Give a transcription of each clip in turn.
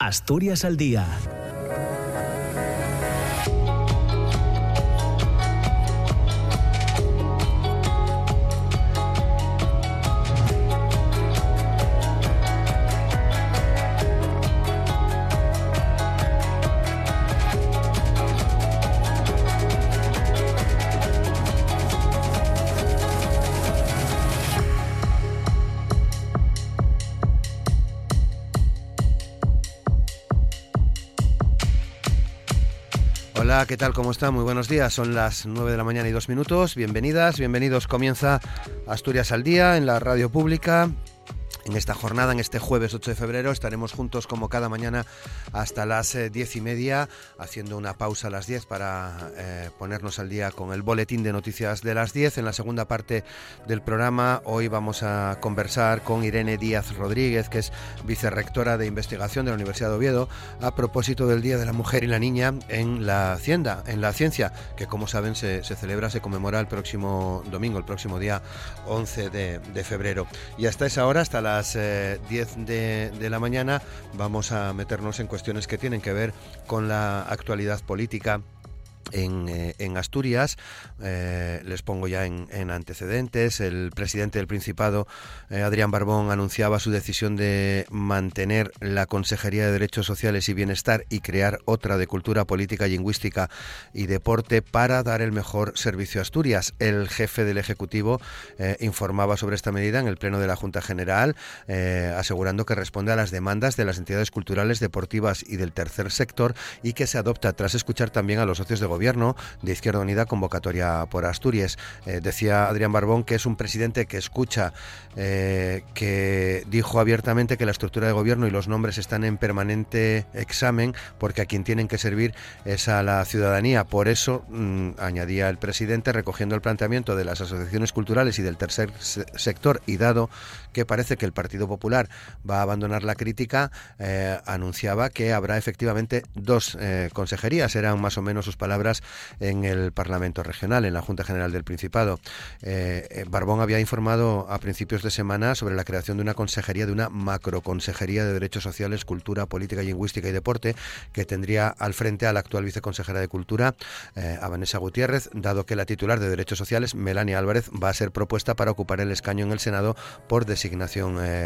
Asturias al día ¿qué tal? ¿Cómo está? Muy buenos días. Son las 9 de la mañana y dos minutos. Bienvenidas, bienvenidos. Comienza Asturias al Día en la radio pública en esta jornada, en este jueves 8 de febrero, estaremos juntos como cada mañana hasta las eh, diez y media, haciendo una pausa a las 10 para eh, ponernos al día con el boletín de noticias de las 10. En la segunda parte del programa, hoy vamos a conversar con Irene Díaz Rodríguez, que es vicerrectora de investigación de la Universidad de Oviedo, a propósito del Día de la Mujer y la Niña en la Hacienda, en la Ciencia, que como saben se, celebra, se conmemora el próximo domingo, el próximo día 11 de, de febrero. Y hasta esa hora, hasta la las 10 eh, de, la mañana vamos a meternos en cuestiones que tienen que ver con la actualidad política eh, en, Asturias. Eh, les pongo ya en, antecedentes. El presidente del Principado, eh, Adrián Barbón, anunciaba su decisión de mantener la Consejería de Derechos Sociales y Bienestar y crear otra de Cultura, Política, Lingüística y Deporte para dar el mejor servicio a Asturias. El jefe del Ejecutivo informaba sobre esta medida en el Pleno de la Junta General, asegurando que responde a las demandas de las entidades culturales, deportivas y del tercer sector y que se adopta tras escuchar también a los socios de gobierno de Izquierda Unida convocatoria por Asturias. Eh, decía Adrián Barbón que es un presidente que escucha, eh, que dijo abiertamente que la estructura de gobierno y los nombres están en permanente examen porque a quien tienen que servir es a la ciudadanía. Por eso, mm, añadía el presidente, recogiendo el planteamiento de las asociaciones culturales y del tercer sector y dado que parece que el Partido Popular va a abandonar la crítica, eh, anunciaba que habrá efectivamente dos consejerías. Eran más o menos sus palabras en el Parlamento Regional, en la Junta General del Principado. Eh, eh, Barbón había informado a principios de semana sobre la creación de una consejería, de una macroconsejería de Derechos Sociales, Cultura, Política, Lingüística y Deporte, que tendría al frente a la actual viceconsejera de Cultura, eh, a Vanessa Gutiérrez, dado que la titular de Derechos Sociales, Melania Álvarez, va a ser propuesta para ocupar el escaño en el Senado por designación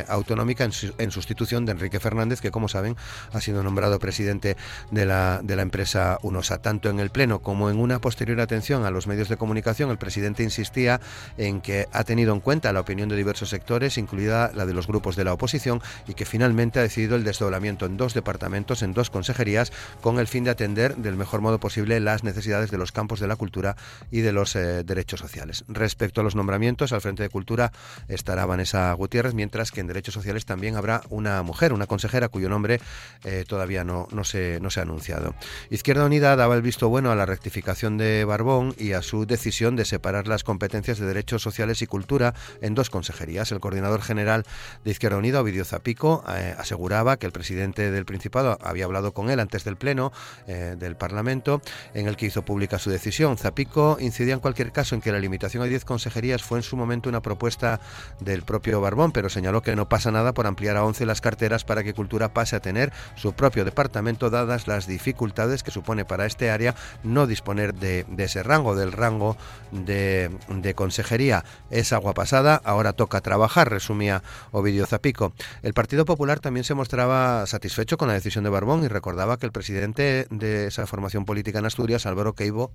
autonómica en, sustitución de Enrique Fernández, que como saben ha sido nombrado presidente de la, de la empresa UNOSA, tanto en el Pleno como en una posterior atención a los medios de comunicación, el presidente insistía en que ha tenido en cuenta la opinión de diversos sectores, incluida la de los grupos de la oposición, y que finalmente ha decidido el desdoblamiento en dos departamentos, en dos consejerías, con el fin de atender del mejor modo posible las necesidades de los campos de la cultura y de los eh, derechos sociales. Respecto a los nombramientos, al frente de Cultura estará Vanessa Gutiérrez, mientras que en Derechos Sociales también habrá una mujer, una consejera cuyo nombre eh, todavía no, no, se, no se ha anunciado. Izquierda Unida daba el visto bueno a la rectificación de Barbón y a su decisión de separar las competencias de Derechos Sociales y Cultura en dos consejerías. El coordinador general de Izquierda Unida, Ovidio Zapico, eh, aseguraba que el presidente del Principado había hablado con él antes del Pleno eh, del Parlamento, en el que hizo pública su decisión. Zapico incidía en cualquier caso en que la limitación a 10 consejerías fue en su momento una propuesta del propio Barbón, pero señaló que no pasa nada por ampliar a 11 las carteras para que Cultura pase a tener su propio departamento, dadas las dificultades que supone para este área no disponer de, ese rango, del rango de, consejería. Es agua pasada, ahora toca trabajar, resumía Ovidio Zapico. El Partido Popular también se mostraba satisfecho con la decisión de Barbón y recordaba que el presidente de esa formación política en Asturias, Álvaro Queipo,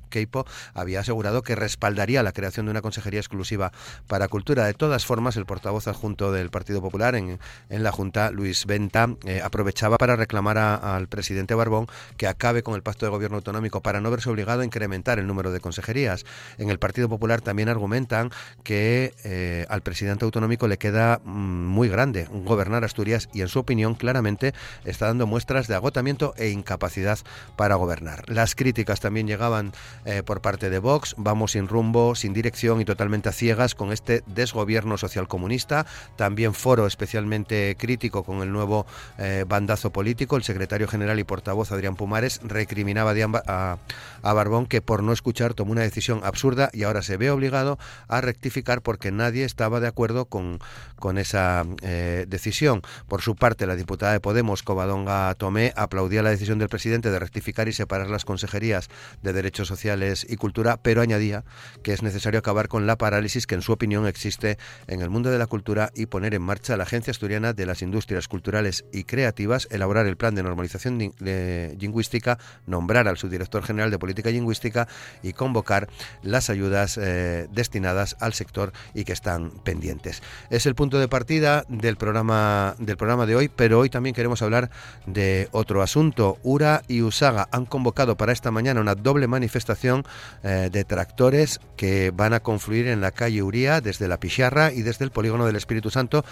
había asegurado que respaldaría la creación de una consejería exclusiva para cultura. De todas formas, el portavoz adjunto del Partido Popular en, la Junta, Luis Venta, eh, aprovechaba para reclamar al presidente Barbón que acabe con el pacto de gobierno autonómico para no verse obligado a incrementar el número de consejerías. En el Partido Popular también argumentan que eh, al presidente autonómico le queda mm, muy grande gobernar Asturias y en su opinión claramente está dando muestras de agotamiento e incapacidad para gobernar. Las críticas también llegaban eh, por parte de Vox, vamos sin rumbo, sin dirección y totalmente a ciegas con este desgobierno social comunista. También foro especialmente crítico con el nuevo eh, bandazo político. El secretario general y portavoz Adrián Pumares recriminaba a, a Barbón que por no escuchar tomó una decisión absurda y ahora se ve obligado a rectificar porque nadie estaba de acuerdo con, con esa eh, decisión. Por su parte, la diputada de Podemos, Covadonga Tomé, aplaudía la decisión del presidente de rectificar y separar las consejerías de Derechos Sociales y Cultura, pero añadía que es necesario acabar con la parálisis que, en su opinión, existe en el mundo de la cultura y poner en marcha la Agencia Asturiana de las Industrias Culturales y Creativas, elaborar el plan de normalización lingüística, nombrar al subdirector general de Política Lingüística y convocar las ayudas eh, destinadas al sector y que están pendientes. Es el punto de partida del programa, del programa de hoy, pero hoy también queremos hablar de otro asunto. URA y USAGA han convocado para esta mañana una doble manifestación eh, de tractores que van a confluir en la calle Uría desde la Picharra y desde el polígono del Espíritu Santo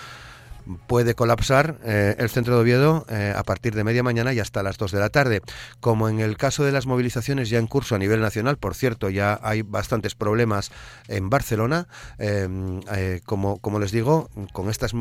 puede colapsar eh, el centro de Oviedo eh, a partir de media mañana y hasta las 2 de la tarde. Como en el caso de las movilizaciones ya en curso a nivel nacional, por cierto, ya hay bastantes problemas en Barcelona, em, eh, como, como les digo, con estas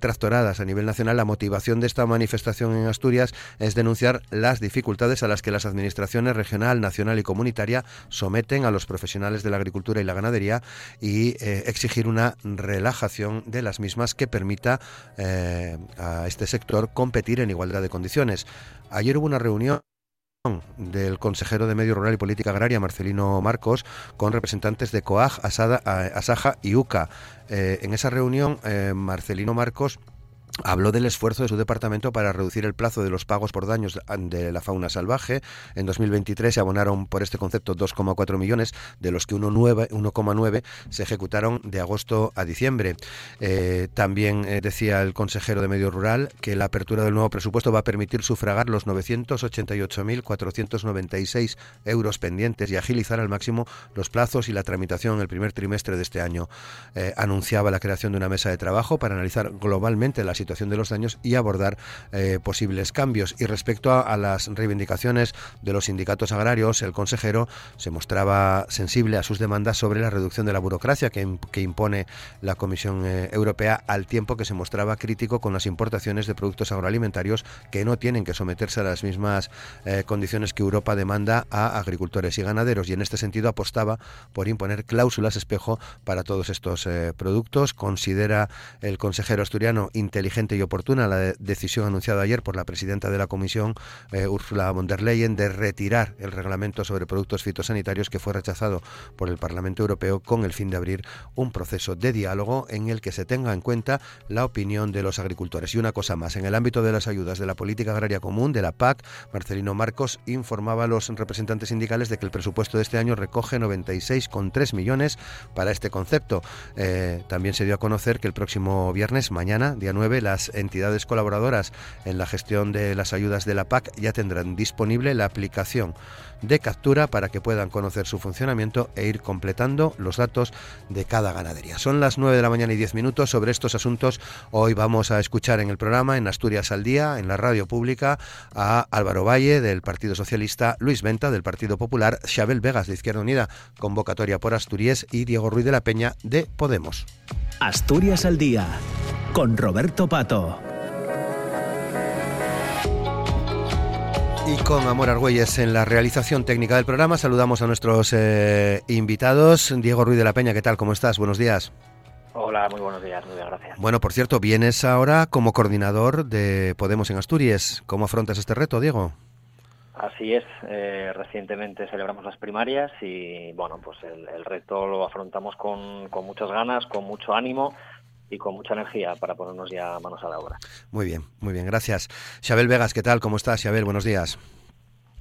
tractoradas a nivel nacional, la motivación de esta manifestación en Asturias es denunciar las dificultades a las que las administraciones regional, nacional y comunitaria someten a los profesionales de la agricultura y la ganadería y exigir una relajación de las mismas que permita eh, a este sector competir en igualdad de condiciones. Ayer hubo una reunión del consejero de Medio Rural y Política Agraria, Marcelino Marcos, con representantes de COAG, Asada, Asaja y UCA. Eh, en esa reunión, eh, Marcelino Marcos Habló del esfuerzo de su departamento para reducir el plazo de los pagos por daños de la fauna salvaje. En 2023 se abonaron por este concepto 2,4 millones, de los que 1,9 se ejecutaron de agosto a diciembre. Eh, también eh, decía el consejero de Medio Rural que la apertura del nuevo presupuesto va a permitir sufragar los 988.496 euros pendientes y agilizar al máximo los plazos y la tramitación en el primer trimestre de este año. Eh, anunciaba la creación de una mesa de trabajo para analizar globalmente la situación de los daños y abordar eh, posibles cambios. Y respecto a, las reivindicaciones de los sindicatos agrarios, el consejero se mostraba sensible a sus demandas sobre la reducción de la burocracia que, impone la Comisión eh, Europea al tiempo que se mostraba crítico con las importaciones de productos agroalimentarios que no tienen que someterse a las mismas eh, condiciones que Europa demanda a agricultores y ganaderos y en este sentido apostaba por imponer cláusulas espejo para todos estos productos. Considera el consejero asturiano inteligente y oportuna la decisión anunciada ayer por la presidenta de la Comisión, eh, Ursula von der Leyen, de retirar el reglamento sobre productos fitosanitarios que fue rechazado por el Parlamento Europeo con el fin de abrir un proceso de diálogo en el que se tenga en cuenta la opinión de los agricultores. Y una cosa más, en el ámbito de las ayudas de la política agraria común, de la PAC, Marcelino Marcos informaba a los representantes sindicales de que el presupuesto de este año recoge 96,3 millones para este concepto. Eh, también se dio a conocer que el próximo viernes, mañana, día 9, las entidades colaboradoras en la gestión de las ayudas de la PAC ya tendrán disponible la aplicación de captura para que puedan conocer su funcionamiento e ir completando los datos de cada ganadería. Son las 9 de la mañana y 10 minutos. Sobre estos asuntos hoy vamos a escuchar en el programa, en Asturias al Día, en la radio pública, a Álvaro Valle del Partido Socialista, Luis Venta del Partido Popular, Xabel Vegas de Izquierda Unida, convocatoria por Asturias y Diego Ruiz de la Peña de Podemos. Asturias al Día con Roberto Pato. Y con Amor Argüelles en la realización técnica del programa, saludamos a nuestros eh, invitados. Diego Ruiz de la Peña, ¿qué tal? ¿Cómo estás? Buenos días. Hola, muy buenos días, muchas gracias. Bueno, por cierto, vienes ahora como coordinador de Podemos en Asturias. ¿Cómo afrontas este reto, Diego? Así es, eh, recientemente celebramos las primarias y bueno, pues el, reto lo afrontamos con, con muchas ganas, con mucho ánimo y con mucha energía para ponernos ya manos a la obra. Muy bien, muy bien, gracias. Xabel Vegas, ¿qué tal? ¿Cómo estás, Xabel? Buenos días.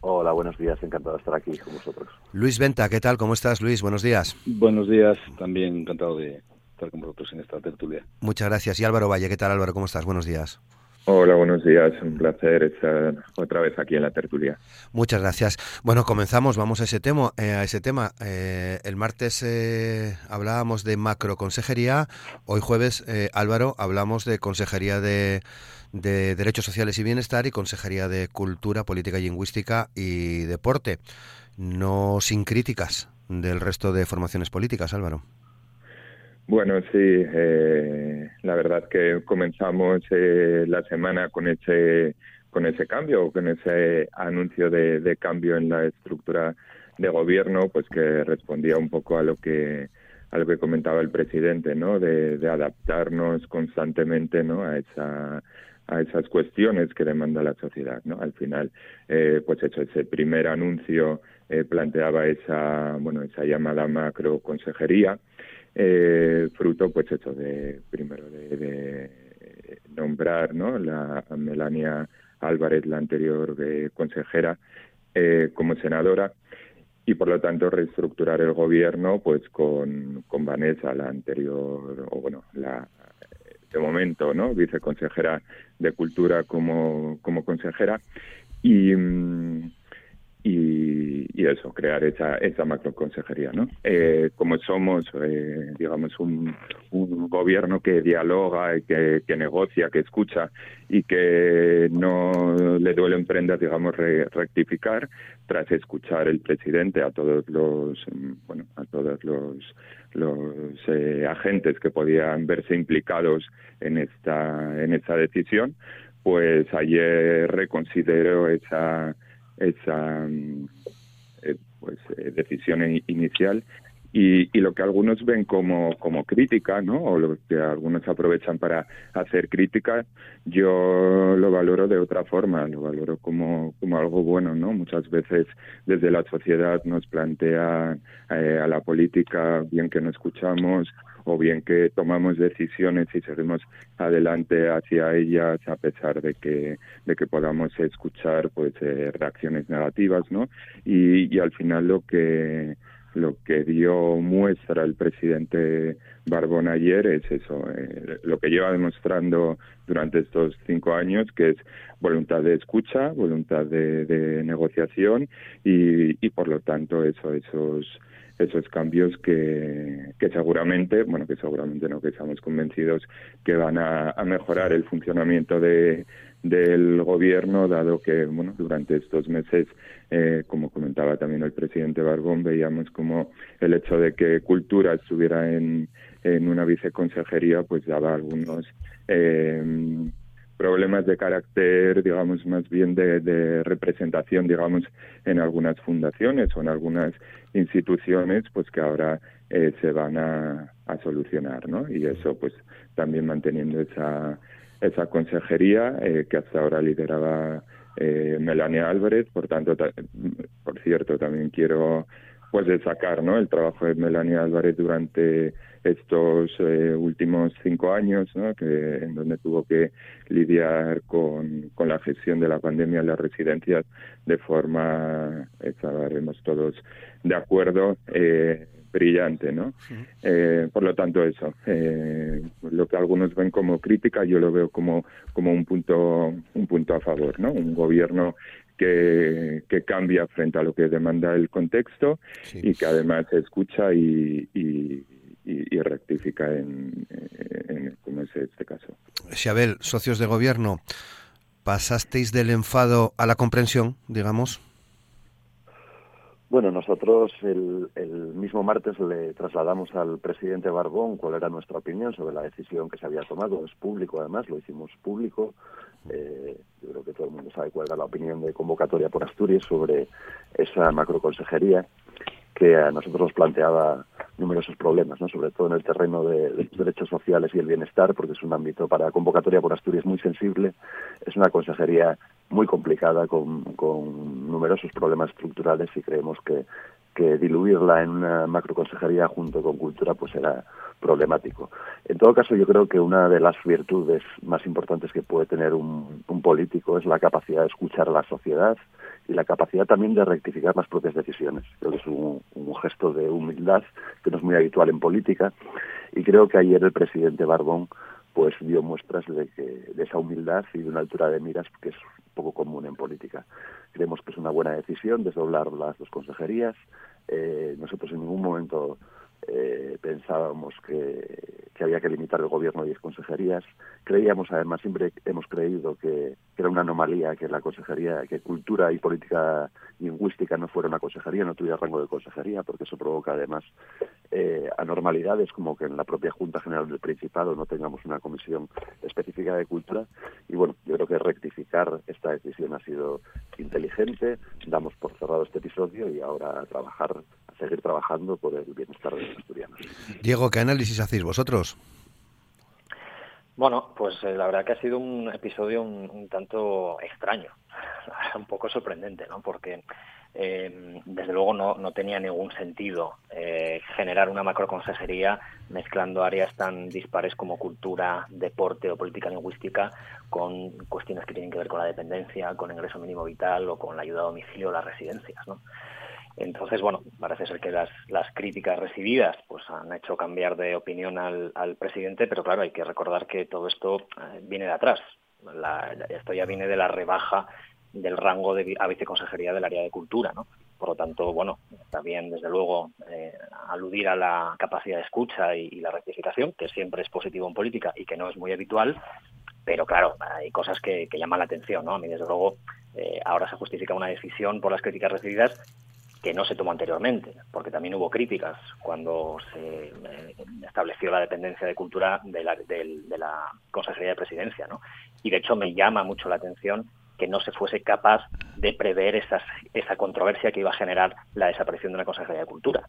Hola, buenos días, encantado de estar aquí con vosotros. Luis Venta, ¿qué tal? ¿Cómo estás, Luis? Buenos días. Buenos días, también encantado de estar con vosotros en esta tertulia. Muchas gracias. Y Álvaro Valle, ¿qué tal, Álvaro? ¿Cómo estás? Buenos días. Hola, buenos días. Un placer estar otra vez aquí en la tertulia. Muchas gracias. Bueno, comenzamos. Vamos a ese tema. Eh, a ese tema. Eh, el martes eh, hablábamos de macroconsejería. Hoy jueves, Álvaro, hablamos de consejería de, de Derechos Sociales y Bienestar y consejería de Cultura, Política Lingüística y Deporte. No sin críticas del resto de formaciones políticas, Álvaro. Bueno, sí, eh, la verdad que comenzamos eh, la semana con ese con ese cambio, con ese anuncio de, de, cambio en la estructura de gobierno, pues que respondía un poco a lo que a lo que comentaba el presidente, ¿no? De, adaptarnos constantemente, ¿no? A esa a esas cuestiones que demanda la sociedad, ¿no? Al final, eh, pues hecho ese primer anuncio eh, planteaba esa, bueno, esa llamada macro consejería, eh, fruto, pues hecho de primero de, nombrar, ¿no? La Melania Álvarez, la anterior consejera, como senadora y por lo tanto reestructurar el gobierno pues con, con Vanessa, la anterior, o bueno, la de momento, ¿no? Viceconsejera de Cultura como, como consejera. Y, mm, y, eso, crear esa, esa macroconsejería, ¿no? Eh, como somos, eh, digamos, un, un, gobierno que dialoga, que, que negocia, que escucha y que no le duele en prendas, digamos, rectificar, tras escuchar el presidente a todos los, bueno, a todos los los eh, agentes que podían verse implicados en esta en esta decisión pues ayer reconsidero esa esa mm, eh, pues, eh, decisión inicial y, y, lo que algunos ven como, como crítica, ¿no? O lo que algunos aprovechan para hacer crítica, yo lo valoro de otra forma, lo valoro como, como algo bueno, ¿no? Muchas veces desde la sociedad nos plantea eh, a la política bien que no escuchamos o bien que tomamos decisiones y seguimos adelante hacia ellas a pesar de que de que podamos escuchar pues eh, reacciones negativas no y, y al final lo que lo que dio muestra el presidente Barbón ayer es eso, eh, lo que lleva demostrando durante estos cinco años, que es voluntad de escucha, voluntad de, negociación y, y, por lo tanto eso, esos esos cambios que, que seguramente, bueno, que seguramente no, que estamos convencidos que van a, a mejorar el funcionamiento de, del gobierno, dado que bueno, durante estos meses, eh, como comentaba también el presidente Barbón, veíamos como el hecho de que cultura estuviera en, en una viceconsejería, pues daba algunos eh, problemas de carácter, digamos, más bien de, representación, digamos, en algunas fundaciones o en algunas instituciones, pues que ahora eh, se van a, a solucionar, ¿no? Y eso, pues, también manteniendo esa esa consejería eh, que hasta ahora lideraba eh, Melania Álvarez. Por tanto, por cierto, también quiero pues destacar ¿no? el trabajo de Melania Álvarez durante estos eh, últimos cinco años, ¿no? que, en donde tuvo que lidiar con, con la gestión de la pandemia en las residencias de forma, estaremos todos de acuerdo, eh, brillante, ¿no? Eh, por lo tanto, eso, eh, lo que algunos ven como crítica, yo lo veo como, como un punto, un punto a favor, ¿no? Un gobierno que, que cambia frente a lo que demanda el contexto y que además escucha y, y, rectifica en, en, como es este caso. Xabel, socios de gobierno, ¿pasasteis del enfado a la comprensión, digamos? Bueno, nosotros el, mismo martes le trasladamos al presidente Barbón cuál era nuestra opinión sobre la decisión que se había tomado. Es público, además, lo hicimos público. Eh, yo creo que todo el mundo sabe cuál era la opinión de convocatoria por Asturias sobre esa macroconsejería que a nosotros nos planteaba numerosos problemas, ¿no? sobre todo en el terreno de, los derechos sociales y el bienestar, porque es un ámbito para convocatoria por Asturias muy sensible. Es una consejería muy complicada con, con numerosos problemas estructurales y creemos que, que diluirla en una macroconsejería junto con cultura pues era problemático. En todo caso, yo creo que una de las virtudes más importantes que puede tener un, un político es la capacidad de escuchar a la sociedad y la capacidad también de rectificar las propias decisiones. Creo es un, un gesto de humildad que no es muy habitual en política y creo que ayer el presidente Barbón pues dio muestras de, que, de esa humildad y de una altura de miras que es poco común en política. Creemos que es una buena decisión desdoblar las dos consejerías. Eh, nosotros en ningún momento eh, pensábamos que, que, había que limitar el gobierno a 10 consejerías. Creíamos, además, siempre hemos creído que, era una anomalía que la consejería, que cultura y política lingüística no fuera una consejería, no tuviera rango de consejería, porque eso provoca además eh, anormalidades como que en la propia Junta General del Principado no tengamos una comisión específica de cultura. Y bueno, yo creo que rectificar esta decisión ha sido inteligente. Damos por cerrado este episodio y ahora a trabajar seguir trabajando por el bienestar de los asturianos. Diego, ¿qué análisis hacéis vosotros? Bueno, pues eh, la verdad que ha sido un episodio un, tanto extraño, un poco sorprendente, ¿no? Porque eh, desde luego no, no, tenía ningún sentido eh, generar una macroconsejería mezclando áreas tan dispares como cultura, deporte o política lingüística con cuestiones que tienen que ver con la dependencia, con ingreso mínimo vital o con la ayuda a domicilio o las residencias, ¿no? Entonces, bueno, parece ser que las, críticas recibidas pues han hecho cambiar de opinión al, al presidente, pero claro, hay que recordar que todo esto eh, viene de atrás. La, esto ya viene de la rebaja del rango de a viceconsejería del área de cultura, ¿no? Por lo tanto, bueno, bien, desde luego, eh, aludir a la capacidad de escucha y, la rectificación, que siempre es positivo en política y que no es muy habitual, pero claro, hay cosas que, que llaman la atención, ¿no? A mí, desde luego, eh, ahora se justifica una decisión por las críticas recibidas que no se tomó anteriormente, porque también hubo críticas cuando se eh, estableció la dependencia de cultura de la, de, de la Consejería de Presidencia, ¿no? Y de hecho me llama mucho la atención que no se fuese capaz de prever esas, esa controversia que iba a generar la desaparición de una Consejería de Cultura.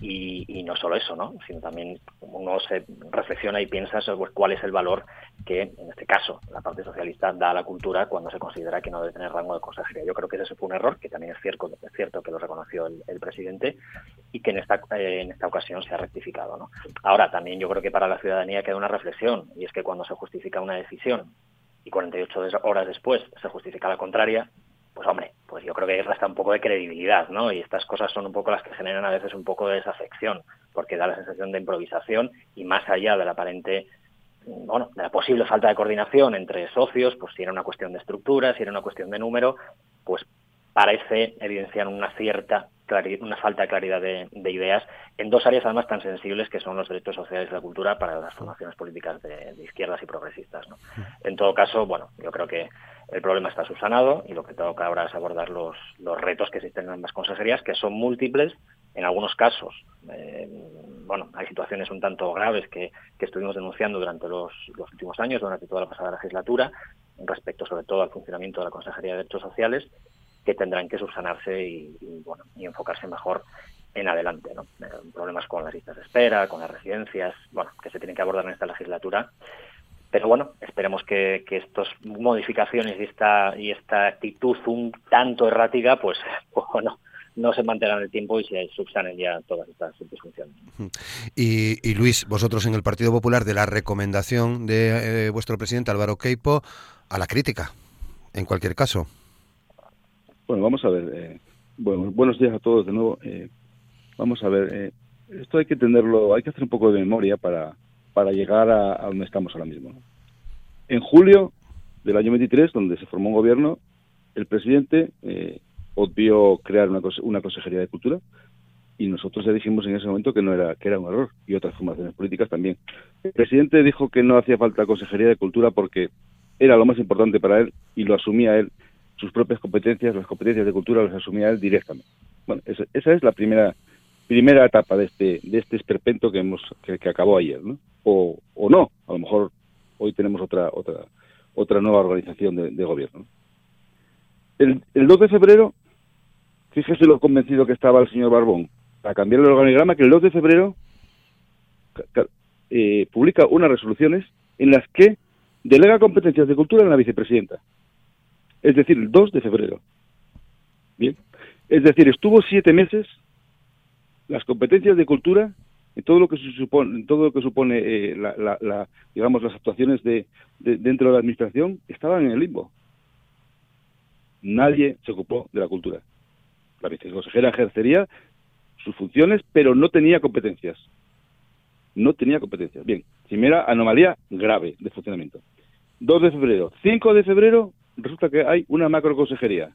Y, y, no solo eso, ¿no? sino también uno se reflexiona y piensa sobre cuál es el valor que, en este caso, la parte socialista da a la cultura cuando se considera que no debe tener rango de consejería. Yo creo que ese fue un error, que también es cierto, es cierto que lo reconoció el, presidente y que en esta, en esta ocasión se ha rectificado. Ahora, también yo creo que para la ciudadanía queda una reflexión, y es que cuando se justifica una decisión y 48 horas después se justifica la contraria, pues hombre, pues yo creo que resta un poco de credibilidad, ¿no? Y estas cosas son un poco las que generan a veces un poco de desafección, porque da la sensación de improvisación y más allá de la aparente, bueno, de la posible falta de coordinación entre socios, pues si era una cuestión de estructura, si era una cuestión de número, pues parece evidenciar una cierta una falta de claridad de, de, ideas en dos áreas además tan sensibles que son los derechos sociales y la cultura para las formaciones políticas de, de izquierdas y progresistas. ¿no? En todo caso, bueno, yo creo que el problema está subsanado y lo que toca ahora es abordar los, los retos que existen en ambas consejerías, que son múltiples. En algunos casos, eh, bueno, hay situaciones un tanto graves que, que estuvimos denunciando durante los, los, últimos años, durante toda la pasada legislatura, respecto sobre todo al funcionamiento de la Consejería de Derechos Sociales, tendrán que subsanarse y, bueno, y enfocarse mejor en adelante. ¿no? Eh, problemas con las listas de espera, con las residencias, bueno, que se tienen que abordar en esta legislatura pero bueno, esperemos que, estas modificaciones y esta, y esta actitud un tanto errática, pues, bueno, no se mantengan en el tiempo y se subsanen ya todas estas disfunciones. Y, y, Luis, vosotros en el Partido Popular, de la recomendación de eh, vuestro presidente Álvaro Queipo a la crítica, en cualquier caso. Bueno, vamos a ver. Eh, bueno, buenos días a todos de nuevo. Eh, vamos a ver. Eh, esto hay que tenerlo, hay que hacer un poco de memoria para, para llegar a, donde estamos ahora mismo. En julio del año 23, donde se formó un gobierno, el presidente eh, obvió crear una, una consejería de cultura y nosotros ya dijimos en ese momento que no era que era un error y otras formaciones políticas también. El presidente dijo que no hacía falta consejería de cultura porque era lo más importante para él y lo asumía él sus propias competencias, las competencias de cultura las asumía él directamente. Bueno, esa, esa es la primera primera etapa de este de este esperpento que hemos que, acabó ayer, ¿no? O, o no, a lo mejor hoy tenemos otra otra otra nueva organización de, de gobierno. El, el 2 de febrero, fíjese lo convencido que estaba el señor Barbón para cambiar el organigrama, que el 2 de febrero eh, publica unas resoluciones en las que delega competencias de cultura en la vicepresidenta. Es decir, el 2 de febrero. Bien. Es decir, estuvo siete meses las competencias de cultura en todo lo que supone, todo lo que supone eh, la, la, la, digamos las actuaciones de, de, dentro de la administración estaban en el limbo. Nadie se ocupó de la cultura. La viceconsejera ejercería sus funciones, pero no tenía competencias. No tenía competencias. Bien, primera anomalía grave de funcionamiento. 2 de febrero. 5 de febrero resulta que hay una macroconsejería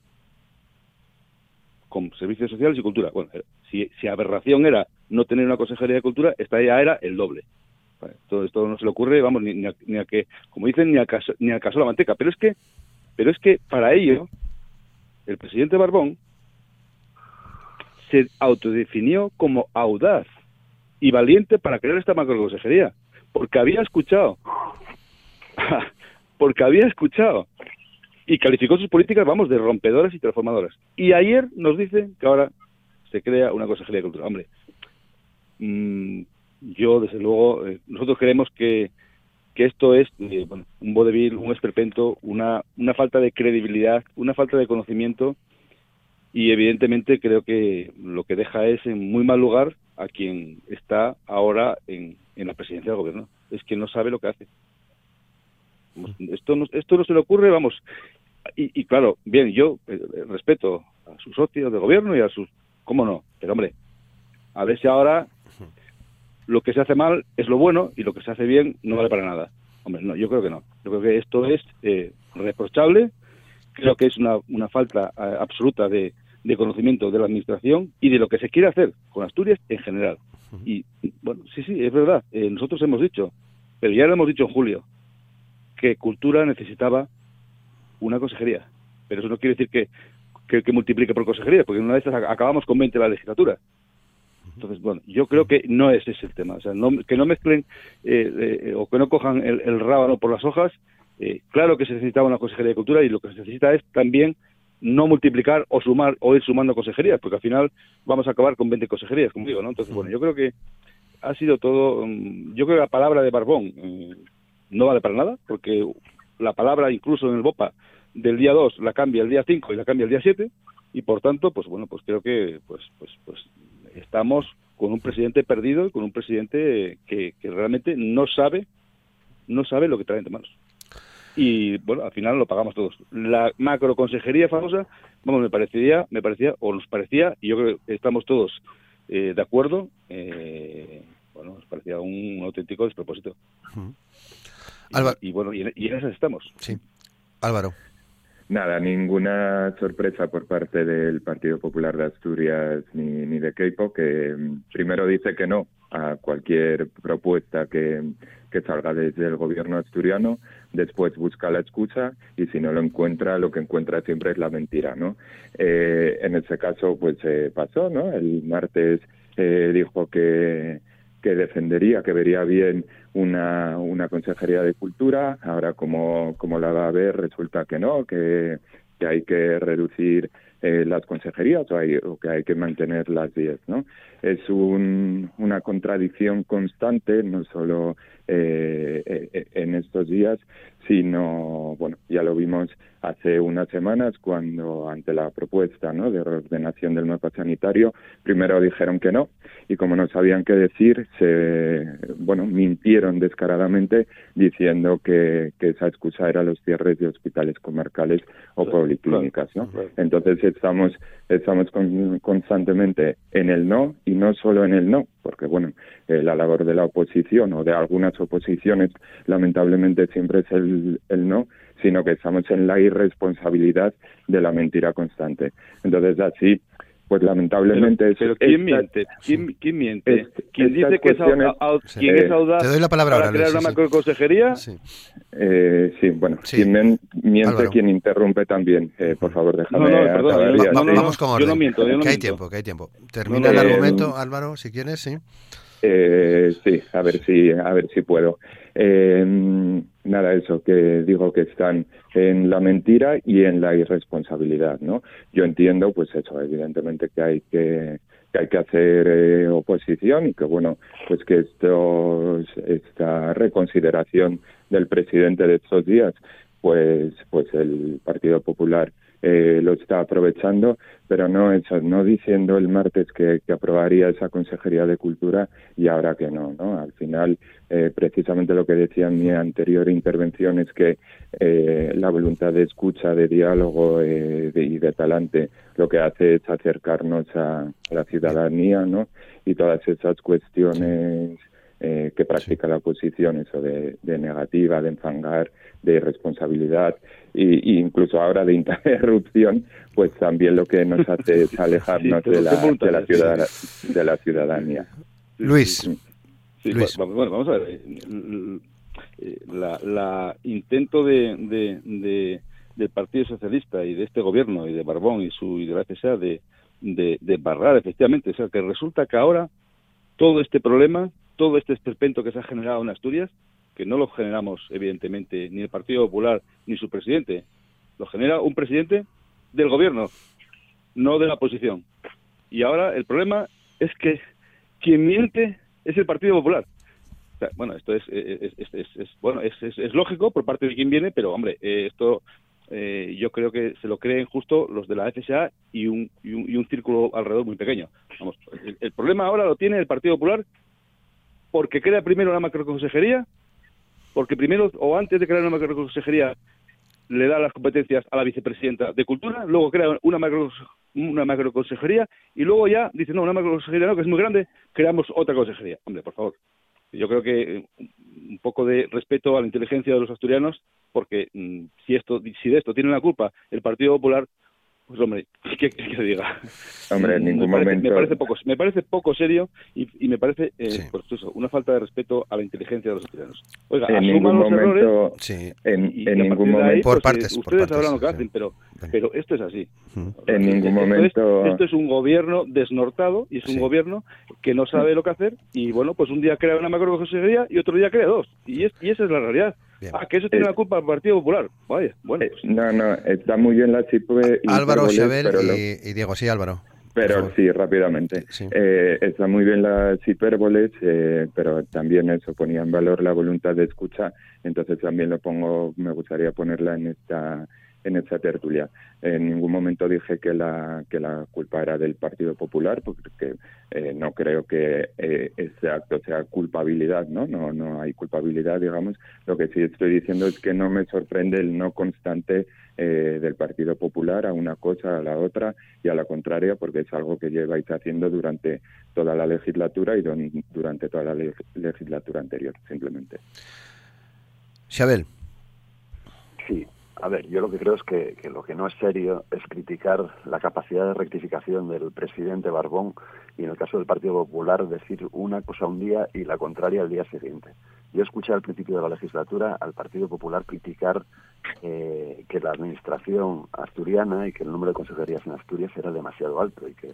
con servicios sociales y cultura. Bueno, si, si aberración era no tener una consejería de cultura, esta ya era el doble. Todo esto no se le ocurre, vamos, ni, ni, a, ni a, que, como dicen, ni a, caso, ni a caso la manteca. Pero es que, pero es que para ello, el presidente Barbón se autodefinió como audaz y valiente para crear esta macroconsejería, porque había escuchado, porque había escuchado y calificó sus políticas, vamos, de rompedoras y transformadoras. Y ayer nos dice que ahora se crea una consejería de cultura. Hombre, mm, yo desde luego, eh, nosotros creemos que, que esto es eh, un vodevil, un esperpento, una, una falta de credibilidad, una falta de conocimiento y evidentemente creo que lo que deja es en muy mal lugar a quien está ahora en, en la presidencia del gobierno. Es que no sabe lo que hace. Esto no, esto no se le ocurre, vamos. Y, y claro, bien, yo eh, respeto a sus socios de gobierno y a sus... ¿Cómo no? Pero hombre, a ver si ahora lo que se hace mal es lo bueno y lo que se hace bien no vale para nada. Hombre, no, yo creo que no. Yo creo que esto es eh, reprochable, creo que es una, una falta eh, absoluta de, de conocimiento de la Administración y de lo que se quiere hacer con Asturias en general. Y bueno, sí, sí, es verdad, eh, nosotros hemos dicho, pero ya lo hemos dicho en julio, que Cultura necesitaba una consejería. Pero eso no quiere decir que, que, que multiplique por consejería, porque en una de estas acabamos con 20 la legislatura. Entonces, bueno, yo creo que no ese es el tema. O sea, no, que no mezclen eh, eh, o que no cojan el, rábano por las hojas. Eh, claro que se necesitaba una consejería de cultura y lo que se necesita es también no multiplicar o sumar o ir sumando consejerías, porque al final vamos a acabar con 20 consejerías, como digo, ¿no? Entonces, bueno, yo creo que ha sido todo, um, yo creo que la palabra de Barbón eh, no vale para nada, porque la palabra incluso en el BOPA del día 2 la cambia el día 5 y la cambia el día 7, y por tanto, pues bueno, pues creo que pues pues pues estamos con un presidente perdido y con un presidente que, que realmente no sabe no sabe lo que trae entre manos y bueno, al final lo pagamos todos. La macroconsejería famosa, vamos, me parecía, me parecía, o nos parecía, y yo creo que estamos todos eh, de acuerdo, eh, bueno, nos parecía un auténtico despropósito. Álvaro. y bueno, y en, y en esas estamos. Sí. Álvaro. Nada, ninguna sorpresa por parte del Partido Popular de Asturias ni, ni de Keipo, que mm, primero dice que no a cualquier propuesta que, que salga desde el gobierno asturiano, después busca la excusa y si no lo encuentra, lo que encuentra siempre es la mentira, ¿no? Eh, en ese caso, pues eh, pasó, ¿no? El martes eh, dijo que que defendería, que vería bien una, una consejería de cultura. Ahora, como, como la va a ver, resulta que no, que, que hay que reducir eh, las consejerías o, hay, o que hay que mantener las 10. ¿no? Es un, una contradicción constante, no solo eh, eh, en estos días, sino, bueno, ya lo vimos hace unas semanas cuando ante la propuesta ¿no? de reordenación del mapa sanitario, primero dijeron que no y como no sabían qué decir, se, bueno, mintieron descaradamente diciendo que, que esa excusa era los cierres de hospitales comarcales o policlínicas, ¿no? Entonces estamos, estamos con, constantemente en el no y no solo en el no, porque bueno, eh, la labor de la oposición o de algunas oposiciones lamentablemente siempre es el, el no, sino que estamos en la irresponsabilidad de la mentira constante. Entonces así, pues lamentablemente es, Pero ¿quién esta- miente? ¿Quién, quién miente? es- ¿Quién dice que es, au- Sí. quién es audaz Te doy la palabra para ahora, crear Luis, una sí, sí. macroconsejería? Sí. Eh, sí, bueno, Sí. quien miente, Álvaro. quien interrumpe también. Eh, por favor, déjame No, no, perdón, yo Va- no, sí. vamos con yo orden. no miento, yo no que hay miento. tiempo, que hay tiempo. Termina no, el eh, argumento, Álvaro, si quieres, sí. Eh, sí, a ver si, a ver si puedo. Eh, nada, eso, que digo que están en la mentira y en la irresponsabilidad, ¿no? Yo entiendo, pues eso, evidentemente que hay que que hay que hacer eh, oposición y que bueno, pues que esto, esta reconsideración del presidente de estos días, pues, pues el Partido Popular eh, lo está aprovechando, pero no eso, no diciendo el martes que, aprobaría esa consejería de cultura y ahora que no. Al final, eh, precisamente lo que decía en mi anterior intervención es que eh, la voluntad de escucha, de diálogo eh, de- y de talante, lo que hace es acercarnos a la ciudadanía, ¿no? Y todas esas cuestiones eh, que practica la oposición, eso de, de negativa, de enfangar, de irresponsabilidad y, y incluso ahora de interrupción, pues también lo que nos hace es alejarnos Sí, de, la, de, la de la ciudadanía. Luis. Sí, Luis. Bueno, bueno, vamos a ver. La, la intento de, de, de- del Partido Socialista y de este gobierno y de Barbón y su y de la FSA de, de, de barrar efectivamente, o sea, que resulta que ahora todo este problema, todo este esperpento que se ha generado en Asturias, que no lo generamos evidentemente ni el Partido Popular ni su presidente, lo genera un presidente del gobierno, no de la oposición. Y ahora el problema es que quien miente es el Partido Popular. bueno, esto es, es, bueno, es, lógico por parte de quien viene, pero hombre, eh, esto eh, yo creo que se lo creen justo los de la FSA y un, y un, círculo alrededor muy pequeño. Vamos, el, problema ahora lo tiene el Partido Popular porque crea primero una macroconsejería, porque primero o antes de crear una macroconsejería le da las competencias a la vicepresidenta de Cultura, luego crea una macro una macroconsejería y luego ya dice, no, una macroconsejería no, que es muy grande, creamos otra consejería. Hombre, por favor. Yo creo que un poco de respeto a la inteligencia de los asturianos, porque mm, si esto si de esto tiene una culpa el Partido Popular, pues hombre, ¿qué quieres que diga? Hombre, en ningún me parece, momento. Me parece poco, me parece poco serio y, y me parece, eh, pues eso, una falta de respeto a la inteligencia de los ciudadanos. Oiga, en ningún los momento, errores. Sí. En, y, en ningún momento. Ahí, por partes. Ustedes por partes, sabrán lo que sí. hacen, pero, pero esto es así. En ningún esto momento. Es, esto es un gobierno desnortado y es un Sí. gobierno que no sabe lo que hacer y bueno, pues un día crea una macroconsejería y otro día crea dos. Y, es, y esa es la realidad. Bien. Ah, que eso tiene Eh, la culpa del Partido Popular. Vaya, bueno. Eh, pues, No, no, está muy bien la CIPE. Álvaro, hipérboles, Xabel lo- y, y Diego. Sí, Álvaro. Pero sí, rápidamente. Sí. Eh, está muy bien las hipérboles, eh, pero también eso ponía en valor la voluntad de escucha, entonces también lo pongo, me gustaría ponerla en esta en esta tertulia. En ningún momento dije que la que la culpa era del Partido Popular, porque eh, no creo que eh, ese acto sea culpabilidad, ¿no? No no hay culpabilidad, digamos. Lo que sí estoy diciendo es que no me sorprende el no constante eh, del Partido Popular a una cosa, a la otra y a la contraria, porque es algo que lleváis haciendo durante toda la legislatura y don- durante toda la leg- legislatura anterior, simplemente. Xabel. Sí, a ver, yo lo que creo es que, que lo que no es serio es criticar la capacidad de rectificación del presidente Barbón y en el caso del Partido Popular decir una cosa un día y la contraria al día siguiente. Yo escuché al principio de la legislatura al Partido Popular criticar eh, que la administración asturiana y que el número de consejerías en Asturias era demasiado alto y que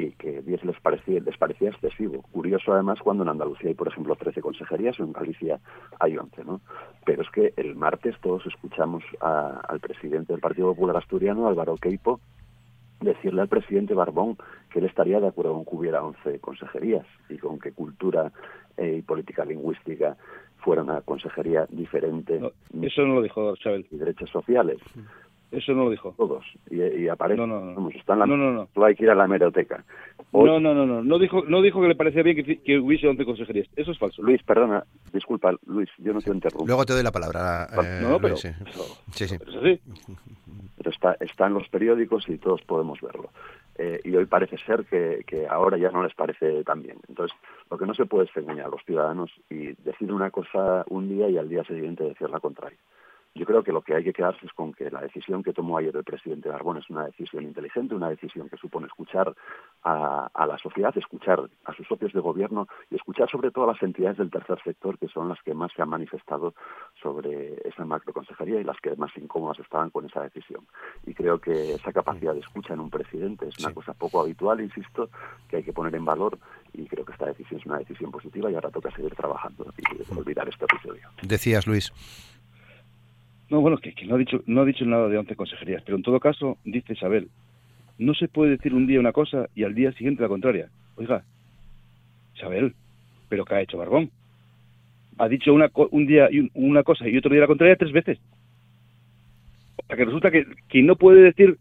y que 10 les parecía, les parecía excesivo. Curioso además cuando en Andalucía hay, por ejemplo, 13 consejerías o en Galicia hay 11, ¿no? Pero es que el martes todos escuchamos a- al presidente del Partido Popular Asturiano, Álvaro Queipo, decirle al presidente Barbón que él estaría de acuerdo con que hubiera 11 consejerías y con que cultura eh, y política lingüística fuera una consejería diferente no, eso no lo dijo Chávez. y derechos sociales, Eso no lo dijo. todos. Y, y aparece, No, no, no. vamos, está en la, No, no, no. solo hay que ir a la hemeroteca. Hoy- No, no, no, no. No dijo, no dijo que le parecía bien que, que hubiese 11 consejerías. Eso es falso. Luis, perdona, disculpa, Luis, yo no te interrumpo. Luego te doy la palabra. eh, no, no, pero, Luis, sí. pero- Sí, sí. pero es así. pero está, está en los periódicos y todos podemos verlo. Eh, y hoy parece ser que, que ahora ya no les parece tan bien. Entonces, lo que no se puede es engañar a los ciudadanos y decir una cosa un día y al día siguiente decir la contraria. Yo creo que lo que hay que quedarse es con que la decisión que tomó ayer el presidente Barbón es una decisión inteligente, una decisión que supone escuchar a, a la sociedad, escuchar a sus socios de gobierno y escuchar sobre todo a las entidades del tercer sector que son las que más se han manifestado sobre esa macroconsejería y las que más incómodas estaban con esa decisión. Y creo que esa capacidad de escucha en un presidente es una Sí. cosa poco habitual, insisto, que hay que poner en valor y creo que esta decisión es una decisión positiva y ahora toca seguir trabajando y olvidar este episodio. Decías, Luis. No, bueno, que, que no, ha dicho, no ha dicho nada de 11 consejerías, pero en todo caso, dice Isabel, no se puede decir un día una cosa y al día siguiente la contraria. Oiga, Isabel, ¿pero qué ha hecho Barbón? Ha dicho un día y un- una cosa y otro día la contraria tres veces. O sea, que resulta que quien no puede decir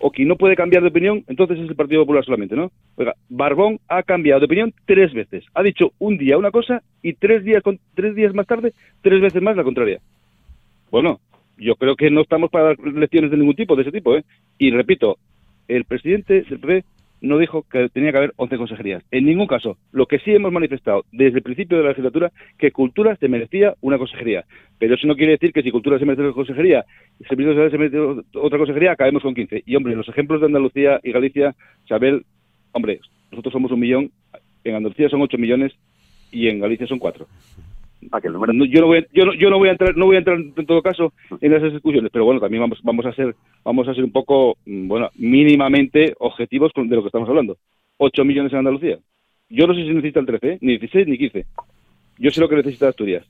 o quien no puede cambiar de opinión, entonces es el Partido Popular solamente, ¿no? Oiga, Barbón ha cambiado de opinión tres veces. Ha dicho un día una cosa y tres días, tres días más tarde, tres veces más la contraria. Bueno, yo creo que no estamos para dar lecciones de ningún tipo, de ese tipo, ¿eh? Y repito, el presidente del PP no dijo que tenía que haber 11 consejerías. En ningún caso. Lo que sí hemos manifestado desde el principio de la legislatura, que Cultura se merecía una consejería. Pero eso no quiere decir que si Cultura se merece una consejería Servicios Sociales se merece otra consejería, acabemos con 15. Y, hombre, los ejemplos de Andalucía y Galicia, Isabel, hombre, nosotros somos un millón, en Andalucía son 8 millones y en Galicia son 4. Ah, que el número No, yo no voy a, yo no, yo no voy a entrar no voy a entrar en todo caso en esas discusiones pero bueno también vamos vamos a ser vamos a ser un poco mm, bueno mínimamente objetivos con- de lo que estamos hablando. 8 millones en Andalucía. Yo no sé si necesitan 13 ¿eh? ni 16 ni 15 yo sé lo que necesita Asturias.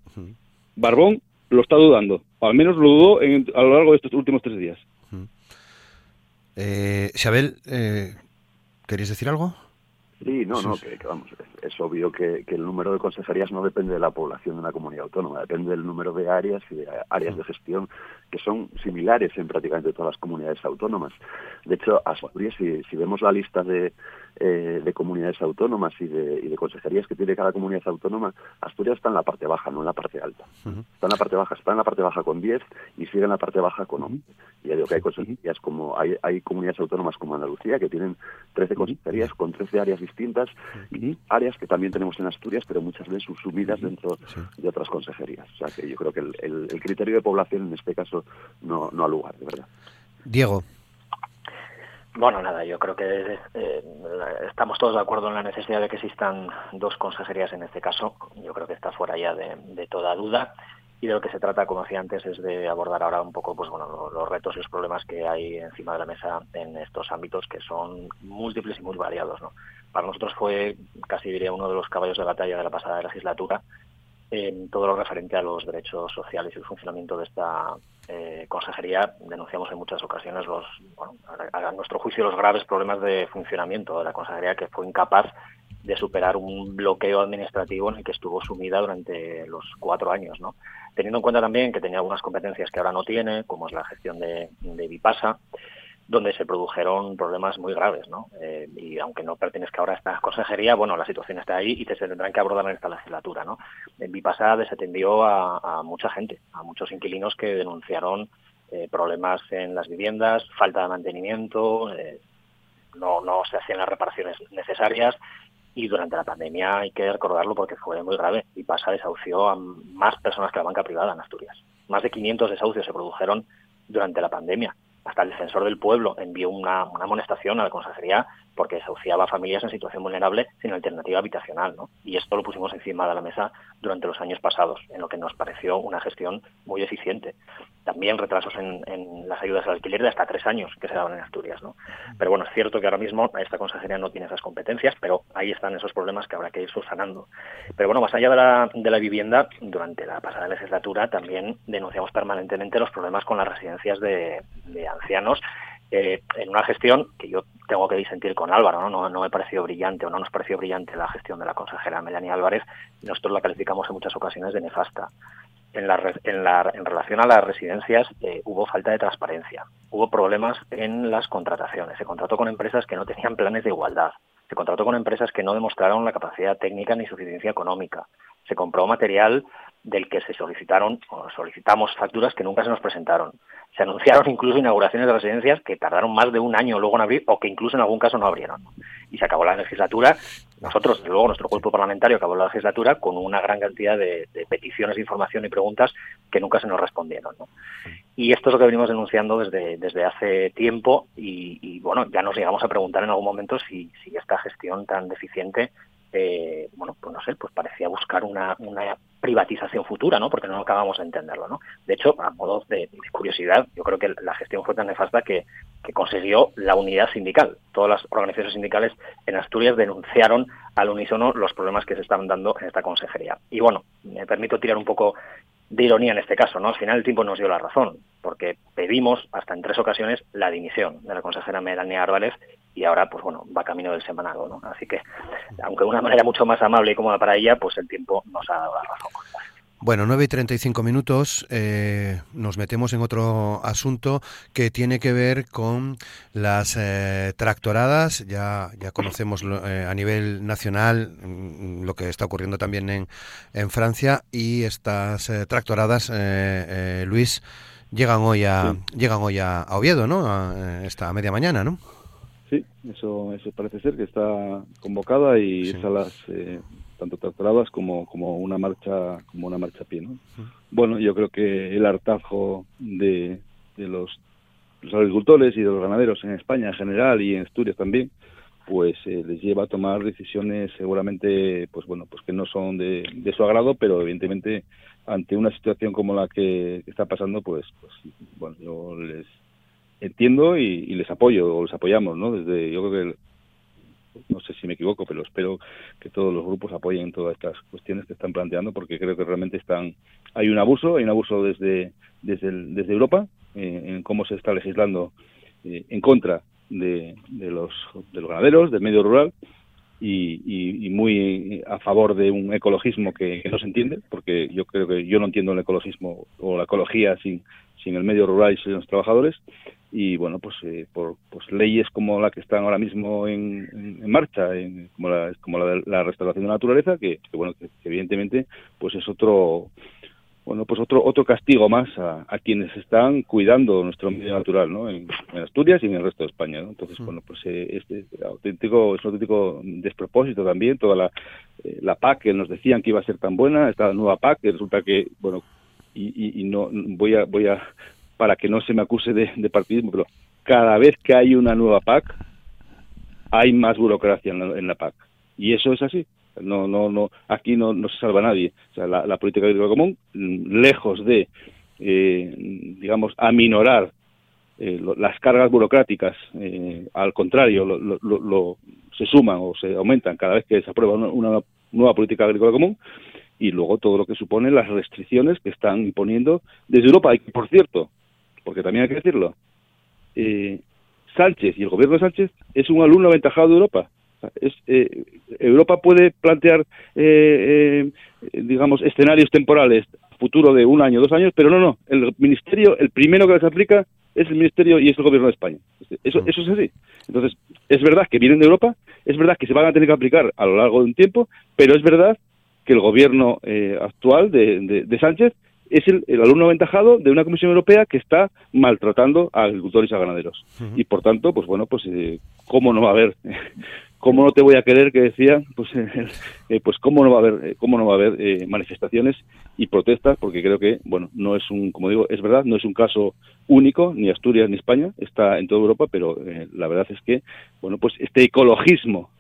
Barbón lo está dudando. O al menos lo dudó en- a lo largo de estos últimos tres días. Eh, Xabel, eh, ¿Queréis decir algo? Sí, no, no, que, vamos, es, obvio que, el número de consejerías no depende de la población de una comunidad autónoma, depende del número de áreas y de áreas de gestión que son similares en prácticamente todas las comunidades autónomas. De hecho, Asturias, si, si vemos la lista de, eh, de comunidades autónomas y de, y de, consejerías que tiene cada comunidad autónoma, Asturias está en la parte baja, no en la parte alta. Está en la parte baja, está en la parte baja con 10 y sigue en la parte baja con 11. Y ya digo que hay consejerías como, hay, hay comunidades autónomas como Andalucía que tienen 13 consejerías con 13 áreas distintas y áreas que también tenemos en Asturias, pero muchas veces subidas dentro de otras consejerías. O sea que yo creo que el, el criterio de población en este caso no, no ha lugar, de verdad. Diego. Bueno, nada, yo creo que eh, estamos todos de acuerdo en la necesidad de que existan dos consejerías en este caso. Yo creo que está fuera ya de, toda duda. Y de lo que se trata, como decía antes, es de abordar ahora un poco pues bueno, los retos y los problemas que hay encima de la mesa en estos ámbitos que son múltiples y muy variados. ¿no? Para nosotros fue casi diría uno de los caballos de batalla de la pasada legislatura en todo lo referente a los derechos sociales y el funcionamiento de esta eh, consejería denunciamos en muchas ocasiones los, bueno, a, nuestro juicio los graves problemas de funcionamiento de la consejería que fue incapaz de superar un bloqueo administrativo en el que estuvo sumida durante los cuatro años, ¿no? Teniendo en cuenta también que tenía algunas competencias que ahora no tiene, como es la gestión de, de Vipasa, donde se produjeron problemas muy graves, ¿no? Eh, y aunque no pertenezca ahora a esta consejería, bueno, la situación está ahí y se tendrán que abordar en esta legislatura, ¿no? En Vipasa desatendió a, a mucha gente, a muchos inquilinos que denunciaron eh, problemas en las viviendas, falta de mantenimiento, eh, no, no se hacían las reparaciones necesarias y durante la pandemia hay que recordarlo porque fue muy grave. Vipasa desahució a más personas que la banca privada en Asturias. Más de 500 desahucios se produjeron durante la pandemia hasta el defensor del pueblo envió una, una amonestación a la consejería porque desahuciaba a familias en situación vulnerable sin alternativa habitacional. ¿no? Y esto lo pusimos encima de la mesa durante los años pasados, en lo que nos pareció una gestión muy eficiente. También retrasos en, las ayudas al alquiler de hasta tres años que se daban en Asturias. ¿no? Pero bueno, es cierto que ahora mismo esta consejería no tiene esas competencias, pero ahí están esos problemas que habrá que ir subsanando. Pero bueno, más allá de la, vivienda, durante la pasada legislatura también denunciamos permanentemente los problemas con las residencias de, de ancianos eh, en una gestión que yo tengo que disentir con Álvaro, ¿no? ¿no? me pareció brillante o no nos pareció brillante la gestión de la consejera Melania Álvarez, nosotros la calificamos en muchas ocasiones de nefasta. En, la, en, la, en relación a las residencias eh, hubo falta de transparencia, hubo problemas en las contrataciones, se contrató con empresas que no tenían planes de igualdad, se contrató con empresas que no demostraron la capacidad técnica ni suficiencia económica, se compró material del que se solicitaron o solicitamos facturas que nunca se nos presentaron. Se anunciaron incluso inauguraciones de residencias que tardaron más de un año luego en abrir o que incluso en algún caso no abrieron. Y se acabó la legislatura. Nosotros, desde luego, nuestro grupo parlamentario acabó la legislatura con una gran cantidad de, peticiones de información y preguntas que nunca se nos respondieron. Y esto es lo que venimos denunciando desde, desde hace tiempo y, bueno, ya nos llegamos a preguntar en algún momento si, si esta gestión tan deficiente eh, bueno, pues no sé, pues parecía buscar una, una privatización futura, ¿no? Porque no acabamos de entenderlo, ¿no? De hecho, a modo de, curiosidad, yo creo que la gestión fue tan nefasta que, que, consiguió la unidad sindical. Todas las organizaciones sindicales en Asturias denunciaron al unísono los problemas que se estaban dando en esta consejería. Y bueno, me permito tirar un poco de ironía en este caso, ¿no? Al final el tiempo nos dio la razón, porque pedimos hasta en tres ocasiones la dimisión de la consejera Melania Álvarez y ahora, pues bueno, va camino del semanado, ¿no? Así que, aunque de una manera mucho más amable y cómoda para ella, pues el tiempo nos ha dado la razón. Bueno, 9 y 35 minutos, eh, nos metemos en otro asunto que tiene que ver con las eh, tractoradas. Ya, ya conocemos eh, a nivel nacional mm, lo que está ocurriendo también en, en Francia y estas tractoradas, Luis, llegan hoy a llegan hoy a, Oviedo, ¿no? A, esta media mañana, ¿no? Sí, eso, eso parece ser que está convocada y es a las tanto tractoradas como, como una marcha como una marcha a pie. ¿no? Bueno, yo creo que el hartazgo de, de los, agricultores y de los ganaderos en España en general y en Asturias también, pues eh, les lleva a tomar decisiones seguramente, pues bueno, pues que no son de, de su agrado, pero evidentemente ante una situación como la que, está pasando, pues, pues bueno, yo les entiendo y, y, les apoyo o les apoyamos, ¿no? Desde yo creo que no sé si me equivoco, pero espero que todos los grupos apoyen todas estas cuestiones que están planteando, porque creo que realmente están hay un abuso, hay un abuso desde desde, desde Europa eh, en cómo se está legislando eh, en contra de, los, de los ganaderos, del medio rural, y, muy a favor de un ecologismo que, no se entiende, porque yo creo que yo no entiendo el ecologismo o la ecología sin, sin el medio rural y sin los trabajadores. Y bueno, pues eh, por pues leyes como la que están ahora mismo en, marcha, como la, como la de la restauración de la naturaleza, que, bueno, que evidentemente pues es otro bueno, pues otro otro castigo más a, quienes están cuidando nuestro medio natural, ¿no? En, Asturias y en el resto de España, ¿no? Entonces, bueno, pues eh, este auténtico es un auténtico despropósito también toda la, eh, la PAC que nos decían que iba a ser tan buena, esta nueva PAC que resulta que, bueno, y, y, no voy a voy a para que no se me acuse de, partidismo, pero cada vez que hay una nueva PAC hay más burocracia en la PAC y eso es así. No, no, no, aquí no, no se salva nadie. O sea, la, política agrícola común, lejos de, eh, digamos, aminorar eh, las cargas burocráticas, eh, al contrario, lo, se suman o se aumentan cada vez que se aprueba una, nueva política agrícola común y luego todo lo que supone las restricciones que están imponiendo desde Europa. Y por cierto, porque también hay que decirlo, Sánchez y el gobierno de Sánchez es un alumno aventajado de Europa. Es, eh, Europa puede plantear, eh, eh, digamos, escenarios temporales futuro de un año, dos años, pero no, no. El ministerio, el primero que les aplica es el ministerio y es el gobierno de España. Eso, eso es así. Entonces, es verdad que vienen de Europa, es verdad que se van a tener que aplicar a lo largo de un tiempo, pero es verdad que el gobierno actual de, Sánchez es el, alumno aventajado de una Comisión Europea que está maltratando a agricultores y a ganaderos. Y por tanto, pues bueno, pues cómo no va a haber cómo no te voy a querer que decía pues eh, pues cómo no va a haber eh, cómo no va a haber eh, manifestaciones y protestas porque creo que bueno no es un como digo es verdad no es un caso único ni Asturias ni España está en toda Europa pero la verdad es que bueno pues este ecologismo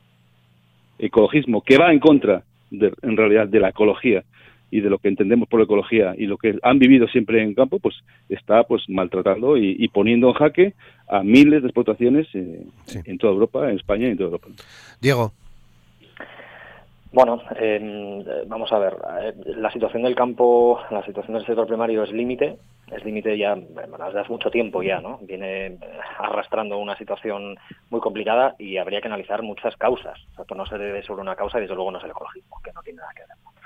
ecologismo que va en contra de, en realidad de la ecología y de lo que entendemos por ecología y lo que han vivido siempre en campo, pues está pues maltratando y, poniendo en jaque a miles de explotaciones eh, en toda Europa, en España y en toda Europa. Diego. Bueno, em, vamos a ver, eh, la situación del campo, la situación del sector primario es límite, es límite ya desde hace mucho tiempo ya, ¿no? Viene arrastrando una situación muy complicada y habría que analizar muchas causas. O sea, no se debe solo una causa y desde luego no es el ecologismo, que no tiene nada que ver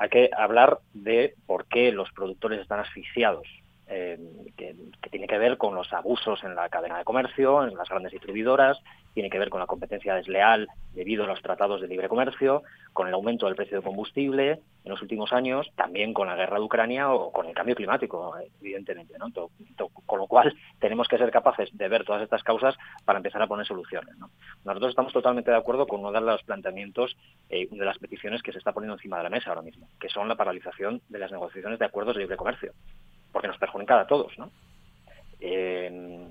hay que hablar de por qué los productores están asfixiados, eh, que, tiene que ver con los abusos en la cadena de comercio, en las grandes distribuidoras, tiene que ver con la competencia desleal debido a los tratados de libre comercio, con el aumento del precio de combustible en los últimos años, también con la guerra de Ucrania o con el cambio climático, evidentemente. ¿no? Con lo cual, tenemos que ser capaces de ver todas estas causas para empezar a poner soluciones. Nosotros estamos totalmente de acuerdo con uno de los planteamientos, eh, de las peticiones que se está poniendo encima de la mesa ahora mismo, que son la paralización de las negociaciones de acuerdos de libre comercio, porque nos perjudica a todos. ¿no? Eh,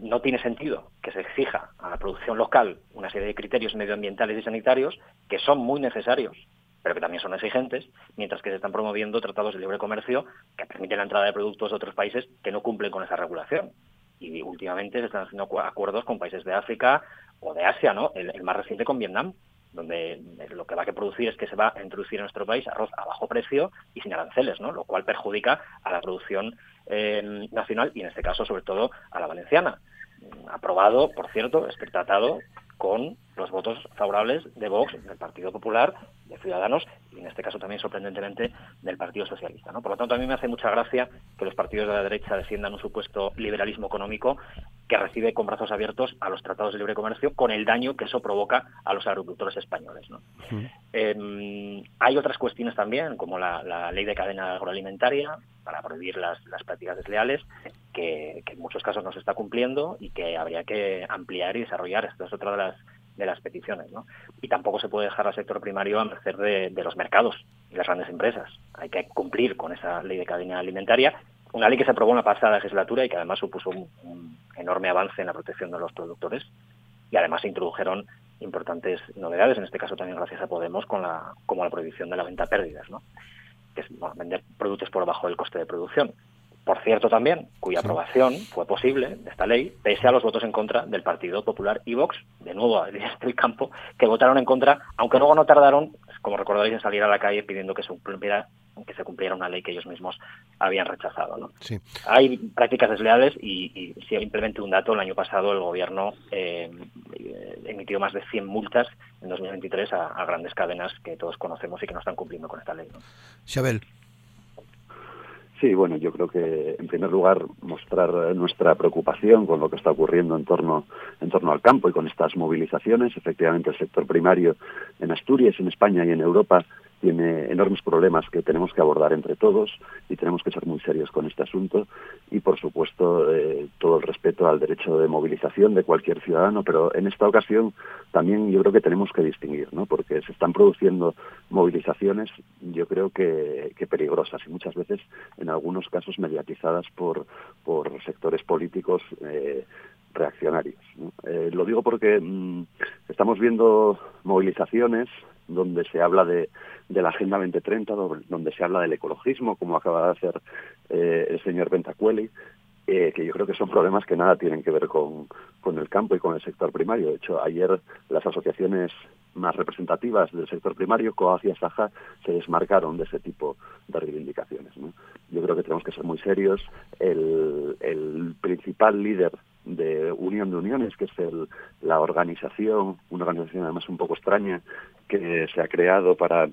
no tiene sentido que se exija a la producción local una serie de criterios medioambientales y sanitarios que son muy necesarios, pero que también son exigentes, mientras que se están promoviendo tratados de libre comercio que permiten la entrada de productos de otros países que no cumplen con esa regulación. Y últimamente se están haciendo acuerdos con países de África o de Asia, ¿no? El, más reciente con Vietnam, donde lo que va a producir es que se va a introducir en nuestro país arroz a bajo precio y sin aranceles, ¿no? Lo cual perjudica a la producción eh, nacional y en este caso sobre todo a la valenciana aprobado, por cierto, es tratado con los votos favorables de Vox, del Partido Popular, de Ciudadanos y en este caso también sorprendentemente del Partido Socialista. ¿no? Por lo tanto, a mí me hace mucha gracia que los partidos de la derecha defiendan un supuesto liberalismo económico que recibe con brazos abiertos a los tratados de libre comercio con el daño que eso provoca a los agricultores españoles. Em, hay otras cuestiones también, como la, ley de cadena agroalimentaria para prohibir las, las prácticas desleales, que, en muchos casos no se está cumpliendo y que habría que ampliar y desarrollar. Esto es otra de las de las peticiones. ¿no? Y tampoco se puede dejar al sector primario a merced de, los mercados y las grandes empresas. Hay que cumplir con esa ley de cadena alimentaria, una ley que se aprobó en la pasada legislatura y que además supuso un, enorme avance en la protección de los productores y además se introdujeron importantes novedades, en este caso también gracias a Podemos, con la, como la prohibición de la venta a pérdidas, ¿no? que es vender productos por debajo del coste de producción por cierto también, cuya aprobación fue posible de esta ley, pese a los votos en contra del Partido Popular y Vox, de nuevo del campo, que votaron en contra, aunque luego no tardaron, como recordaréis, en salir a la calle pidiendo que se cumpliera que se cumpliera una ley que ellos mismos habían rechazado. ¿no? Hay prácticas desleales y, simplemente un dato, el año pasado el gobierno eh, emitió más de 100 multas en 2023 a, grandes cadenas que todos conocemos y que no están cumpliendo con esta ley. ¿no? Sí, bueno, yo creo que en primer lugar mostrar nuestra preocupación con lo que está ocurriendo en torno, en torno al campo y con estas movilizaciones. Efectivamente, el sector primario en Asturias, en España y en Europa tiene enormes problemas que tenemos que abordar entre todos y tenemos que ser muy serios con este asunto y por supuesto eh, todo el respeto al derecho de movilización de cualquier ciudadano pero en esta ocasión también yo creo que tenemos que distinguir ¿no? porque se están produciendo movilizaciones yo creo que, peligrosas y muchas veces en algunos casos mediatizadas por, por sectores políticos eh, reaccionarios. Eh, lo digo porque mm, estamos viendo movilizaciones donde se habla de, de, la Agenda 2030, donde se habla del ecologismo, como acaba de hacer eh, el señor Ventacueli, eh, que yo creo que son problemas que nada tienen que ver con, con, el campo y con el sector primario. De hecho, ayer las asociaciones más representativas del sector primario, COAG y Asaja, se desmarcaron de ese tipo de reivindicaciones. Yo creo que tenemos que ser muy serios. El, el principal líder de Unión de Uniones, que es el, la organización, una organización además un poco extraña, que se ha creado para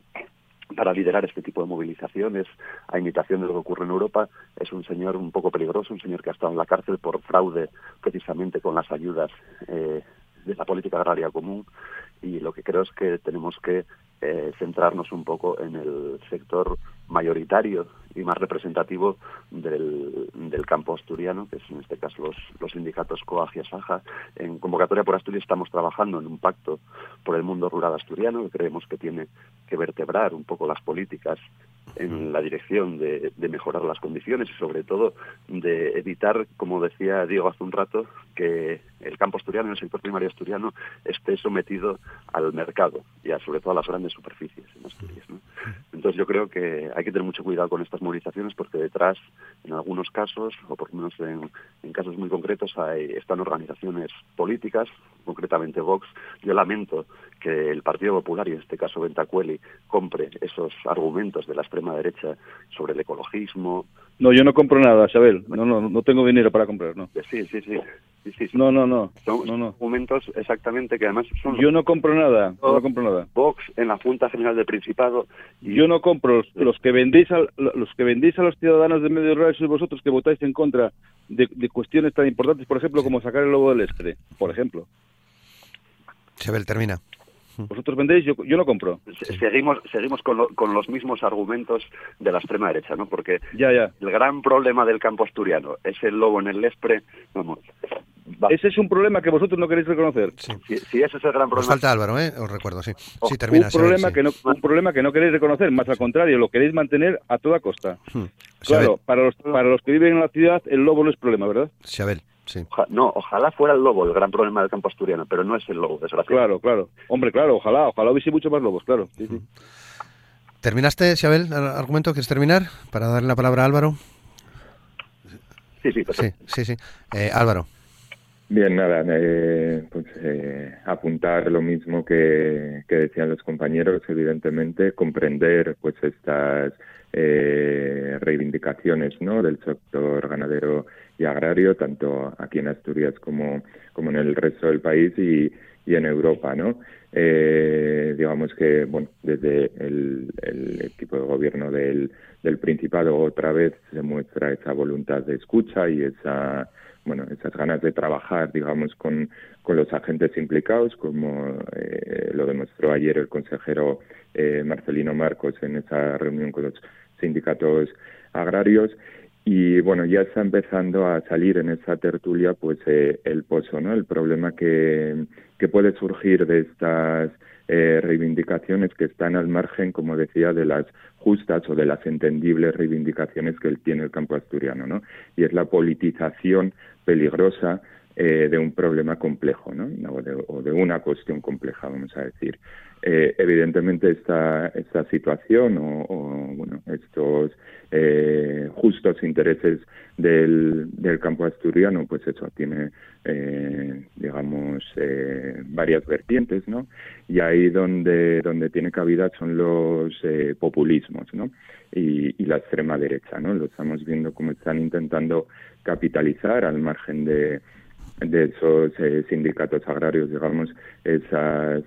para liderar este tipo de movilizaciones a imitación de lo que ocurre en Europa es un señor un poco peligroso, un señor que ha estado en la cárcel por fraude precisamente con las ayudas eh, de la política agraria común y lo que creo es que tenemos que eh, centrarnos un poco en el sector mayoritario y más representativo del, del, campo asturiano, que es en este caso los, los sindicatos COAG y ASAJA. En Convocatoria por Asturias estamos trabajando en un pacto por el mundo rural asturiano, que creemos que tiene que vertebrar un poco las políticas en la dirección de, de, mejorar las condiciones y sobre todo de evitar, como decía Diego hace un rato, que el campo asturiano, el sector primario asturiano, esté sometido al mercado y a, sobre todo a las grandes superficies en Asturias. Entonces yo creo que hay que tener mucho cuidado con estas movilizaciones porque detrás, en algunos casos, o por lo menos en, casos muy concretos, hay, están organizaciones políticas, concretamente Vox. Yo lamento que el Partido Popular, y en este caso Ventacueli, compre esos argumentos de la extrema derecha sobre el ecologismo. No, yo no compro nada, Isabel. No, no, no tengo dinero para comprar, no. Sí, sí, sí. No, no, no. Son no, no. argumentos exactamente que además son... Yo no compro nada, no compro nada. Vox en la Junta General del Principado... Yo no compro los, que vendéis a, los que vendéis a los ciudadanos de medio rural sois vosotros que votáis en contra de, cuestiones tan importantes, por ejemplo, como sacar el lobo del Estre, por ejemplo. Sebel, termina. Vosotros vendéis, yo, yo no compro. Seguimos, seguimos con, con, los mismos argumentos de la extrema derecha, ¿no? Porque ya, ya. el gran problema del campo asturiano es el lobo en el Lespre. Vamos, ese es un problema que vosotros no queréis reconocer. Sí, ese es el gran problema. Nos falta Álvaro, ¿eh? Os recuerdo, sí. Oh, sí, termina. Un problema, que no, un problema que no queréis reconocer, más al contrario, lo queréis mantener a toda costa. Hmm. Claro, para los, para los que viven en la ciudad, el lobo no es problema, ¿verdad? Xabel. Sí. no, ojalá fuera el lobo el gran problema del campo asturiano, pero no es el lobo, desgraciadamente. Claro, claro. Hombre, claro, ojalá, ojalá hubiese mucho más lobos, claro. Sí, sí. ¿Terminaste, Xabel, el argumento? ¿Quieres terminar? Para darle la palabra a Álvaro. Sí, sí, Sí, sí, sí. Eh, Álvaro. Bien, nada, eh, pues eh, apuntar lo mismo que, que, decían los compañeros, evidentemente, comprender pues estas eh, reivindicaciones ¿no? del sector ganadero y agrario, tanto aquí en Asturias como, como en el resto del país y, y en Europa, ¿no? Eh, digamos que, bueno, desde el, el equipo de gobierno del, del Principado otra vez se muestra esa voluntad de escucha y esa bueno, esas ganas de trabajar, digamos, con, con los agentes implicados, como eh, lo demostró ayer el consejero eh, Marcelino Marcos en esa reunión con los sindicatos agrarios. Y bueno, ya está empezando a salir en esa tertulia pues eh, el pozo, ¿no? El problema que, que puede surgir de estas eh, reivindicaciones que están al margen, como decía, de las justas o de las entendibles reivindicaciones que tiene el campo asturiano, ¿no? Y es la politización peligrosa eh, de un problema complejo, ¿no? O de, una cuestión compleja, vamos a decir. Eh, evidentemente esta, esta situación o, bueno, estos eh, justos intereses del, del campo asturiano, pues eso tiene, digamos, eh, varias vertientes, ¿no? Y ahí donde, donde tiene cabida son los eh, populismos, ¿no? Y, la extrema derecha, ¿no? Lo estamos viendo como están intentando capitalizar al margen de, de esos eh, sindicatos agrarios, digamos, esas,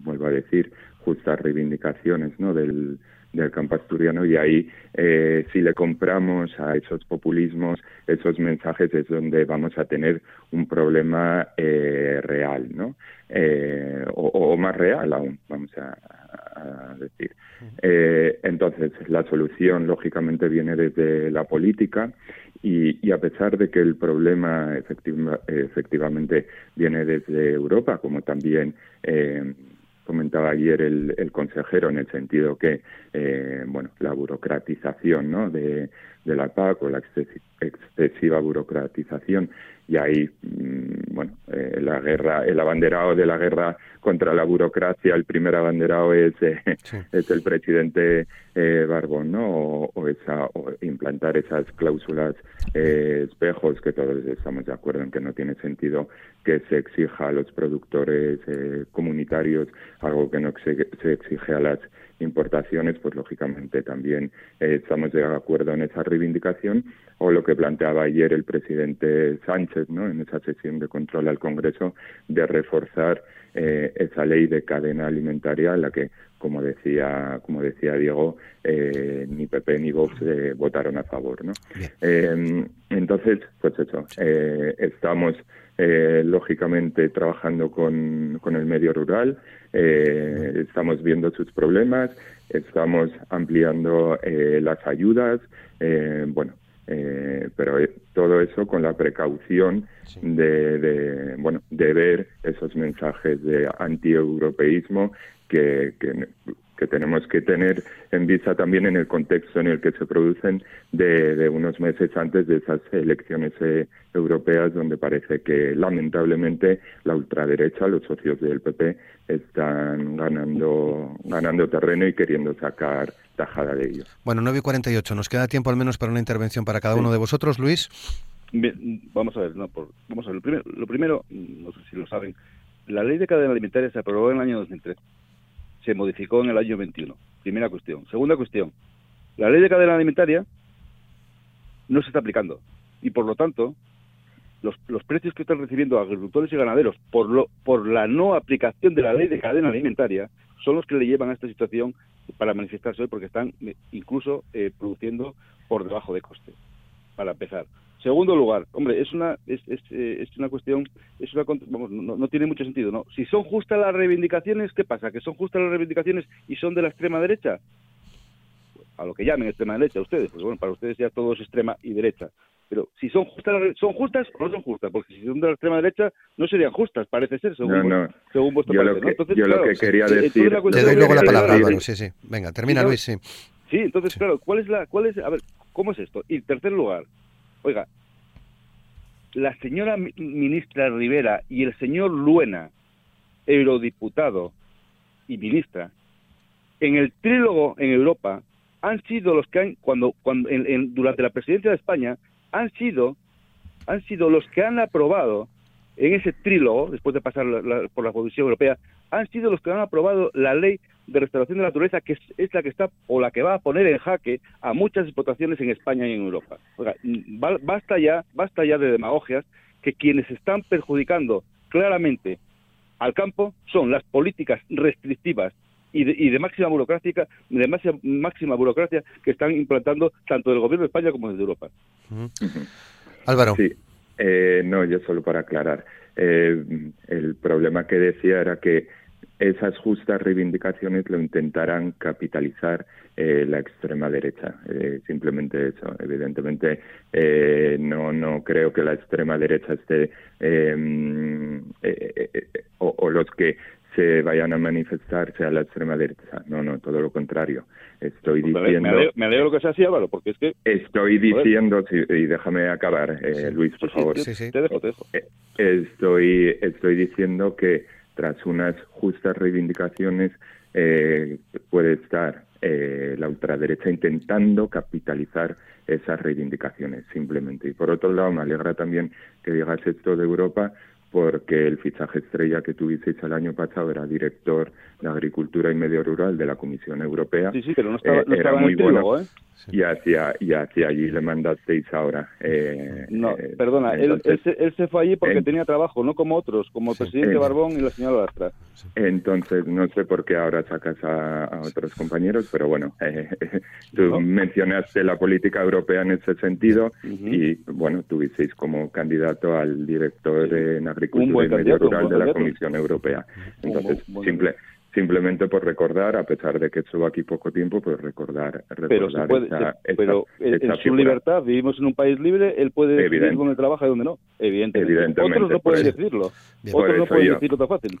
vuelvo a decir, justas reivindicaciones, ¿no? Del, del campo asturiano y ahí eh, si le compramos a esos populismos, esos mensajes es donde vamos a tener un problema eh, real, ¿no? Eh, o, más real aún, vamos a, decir. entonces, la solución lógicamente viene desde la política y, y, a pesar de que el problema efectivamente viene desde Europa, como también comentaba ayer el, consejero en el sentido que eh, bueno la burocratización ¿no? de, de la PAC o la excesiva burocratización y ahí, mm, bueno, eh, la guerra, el abanderado de la guerra contra la burocracia, el primer abanderado es, eh, es el presidente eh, Barbón, ¿no? O, esa, o implantar esas cláusulas espejos, que todos estamos de acuerdo en que no tiene sentido que se exija a los productores comunitarios algo que no se, se exige a las importaciones, pues lógicamente también eh, estamos de acuerdo en esa reivindicación o lo que planteaba ayer el presidente Sánchez, ¿no? En esa sesión de control al Congreso de reforzar eh, esa ley de cadena alimentaria, en la que, como decía, como decía Diego, eh, ni PP ni Vox votaron a favor, ¿no? entonces, pues eso, estamos lógicamente trabajando con, con el medio rural. Eh, estamos viendo sus problemas, estamos ampliando eh, las ayudas, eh, bueno, pero todo eso con la precaución de, bueno, de ver esos mensajes de anti-europeísmo que, que tenemos que tener en vista también en el contexto en el que se producen de, unos meses antes de esas elecciones eh, europeas donde parece que lamentablemente la ultraderecha, los socios del PP, están ganando, ganando terreno y queriendo sacar tajada de ello. Bueno, 9 y 48, nos queda tiempo al menos para una intervención para cada uno de vosotros, Luis. vamos a ver, no, vamos a ver, lo primero, lo primero, no sé si lo saben, la ley de cadena alimentaria se aprobó en el año 2003 se modificó en el año 21. Primera cuestión. Segunda cuestión. La ley de cadena alimentaria no se está aplicando y por lo tanto los, los precios que están recibiendo agricultores y ganaderos por, lo, por la no aplicación de la ley de cadena alimentaria son los que le llevan a esta situación para manifestarse hoy porque están eh, incluso eh, produciendo por debajo de coste, para empezar. Segundo lugar, hombre, es una es, es, eh, es una cuestión, es una vamos, no, no, tiene mucho sentido, ¿no? Si son justas las reivindicaciones, ¿qué pasa? ¿Que son justas las reivindicaciones y son de la extrema derecha? A lo que llamen extrema derecha ustedes, pues bueno, para ustedes ya todo es extrema y derecha. Pero si son justas, son justas o no son justas, porque si son de la extrema derecha no serían justas, parece ser, según, no, no. según vuestro yo Lo que, Entonces, yo lo que quería decir... Te doy luego la palabra, Álvaro, sí, sí. Venga, termina, Luis, sí. Sí, entonces, claro, ¿cuál es la, cuál es, a ver, cómo es esto? Y en tercer lugar, Oiga, la señora ministra Rivera y el señor Luena, eurodiputado y ministra, en el trílogo en Europa han sido los que han, cuando, cuando en, durante la presidencia de España, han sido, han sido los que han aprobado en ese trílogo, después de pasar por la Comisión Europea, han sido los que han aprobado la ley de restauración de la naturaleza, que es, la que está o la que va a poner en jaque a muchas explotaciones en España y en Europa. basta ya, basta ya de demagogias que quienes están perjudicando claramente al campo son las políticas restrictivas y de, máxima burocrática, de máxima, máxima burocracia que están implantando tanto el gobierno de España como desde Europa. Álvaro. Sí, eh, no, yo solo para aclarar. Eh, el problema que decía era que esas justas reivindicaciones lo intentarán capitalizar eh, la extrema derecha. Eh, simplemente eso. Evidentemente, eh, no, no creo que la extrema derecha esté em, o, los que se vayan a manifestar sea la extrema derecha. No, no, todo lo contrario. Estoy pues diciendo. Me alegro, que sea así, Álvaro, porque es que. Estoy diciendo, y déjame acabar, Luis, por favor. Sí, sí, te dejo, te dejo. Estoy, estoy diciendo que tras unas justas reivindicaciones eh, puede estar eh, la ultraderecha intentando capitalizar esas reivindicaciones simplemente. Y por otro lado, me alegra también que digas esto de Europa, porque el fichaje estrella que tuvisteis el año pasado era director de Agricultura y Medio Rural de la Comisión Europea. Sí, sí, pero no estaba, no estaba muy bueno. ¿eh? Y hacia, y hacia allí le mandasteis ahora. Eh, no, eh, perdona, él, se, fue allí porque tenía trabajo, no como otros, como el presidente Barbón y la señora Lastra. Entonces, no sé por qué ahora sacas a, otros compañeros, pero bueno, eh, tú mencionaste la política europea en ese sentido y, bueno, tuvisteis como candidato al director en Agricultura y Medio Rural de la Comisión Europea. Entonces, simple simplemente por recordar, a pesar de que estuvo aquí poco tiempo, pues recordar, recordar pero, en su libertad, vivimos en un país libre, él puede decidir dónde trabaja y dónde no, evidentemente. Otros no pueden decirlo, otros no pueden decirlo tan fácil.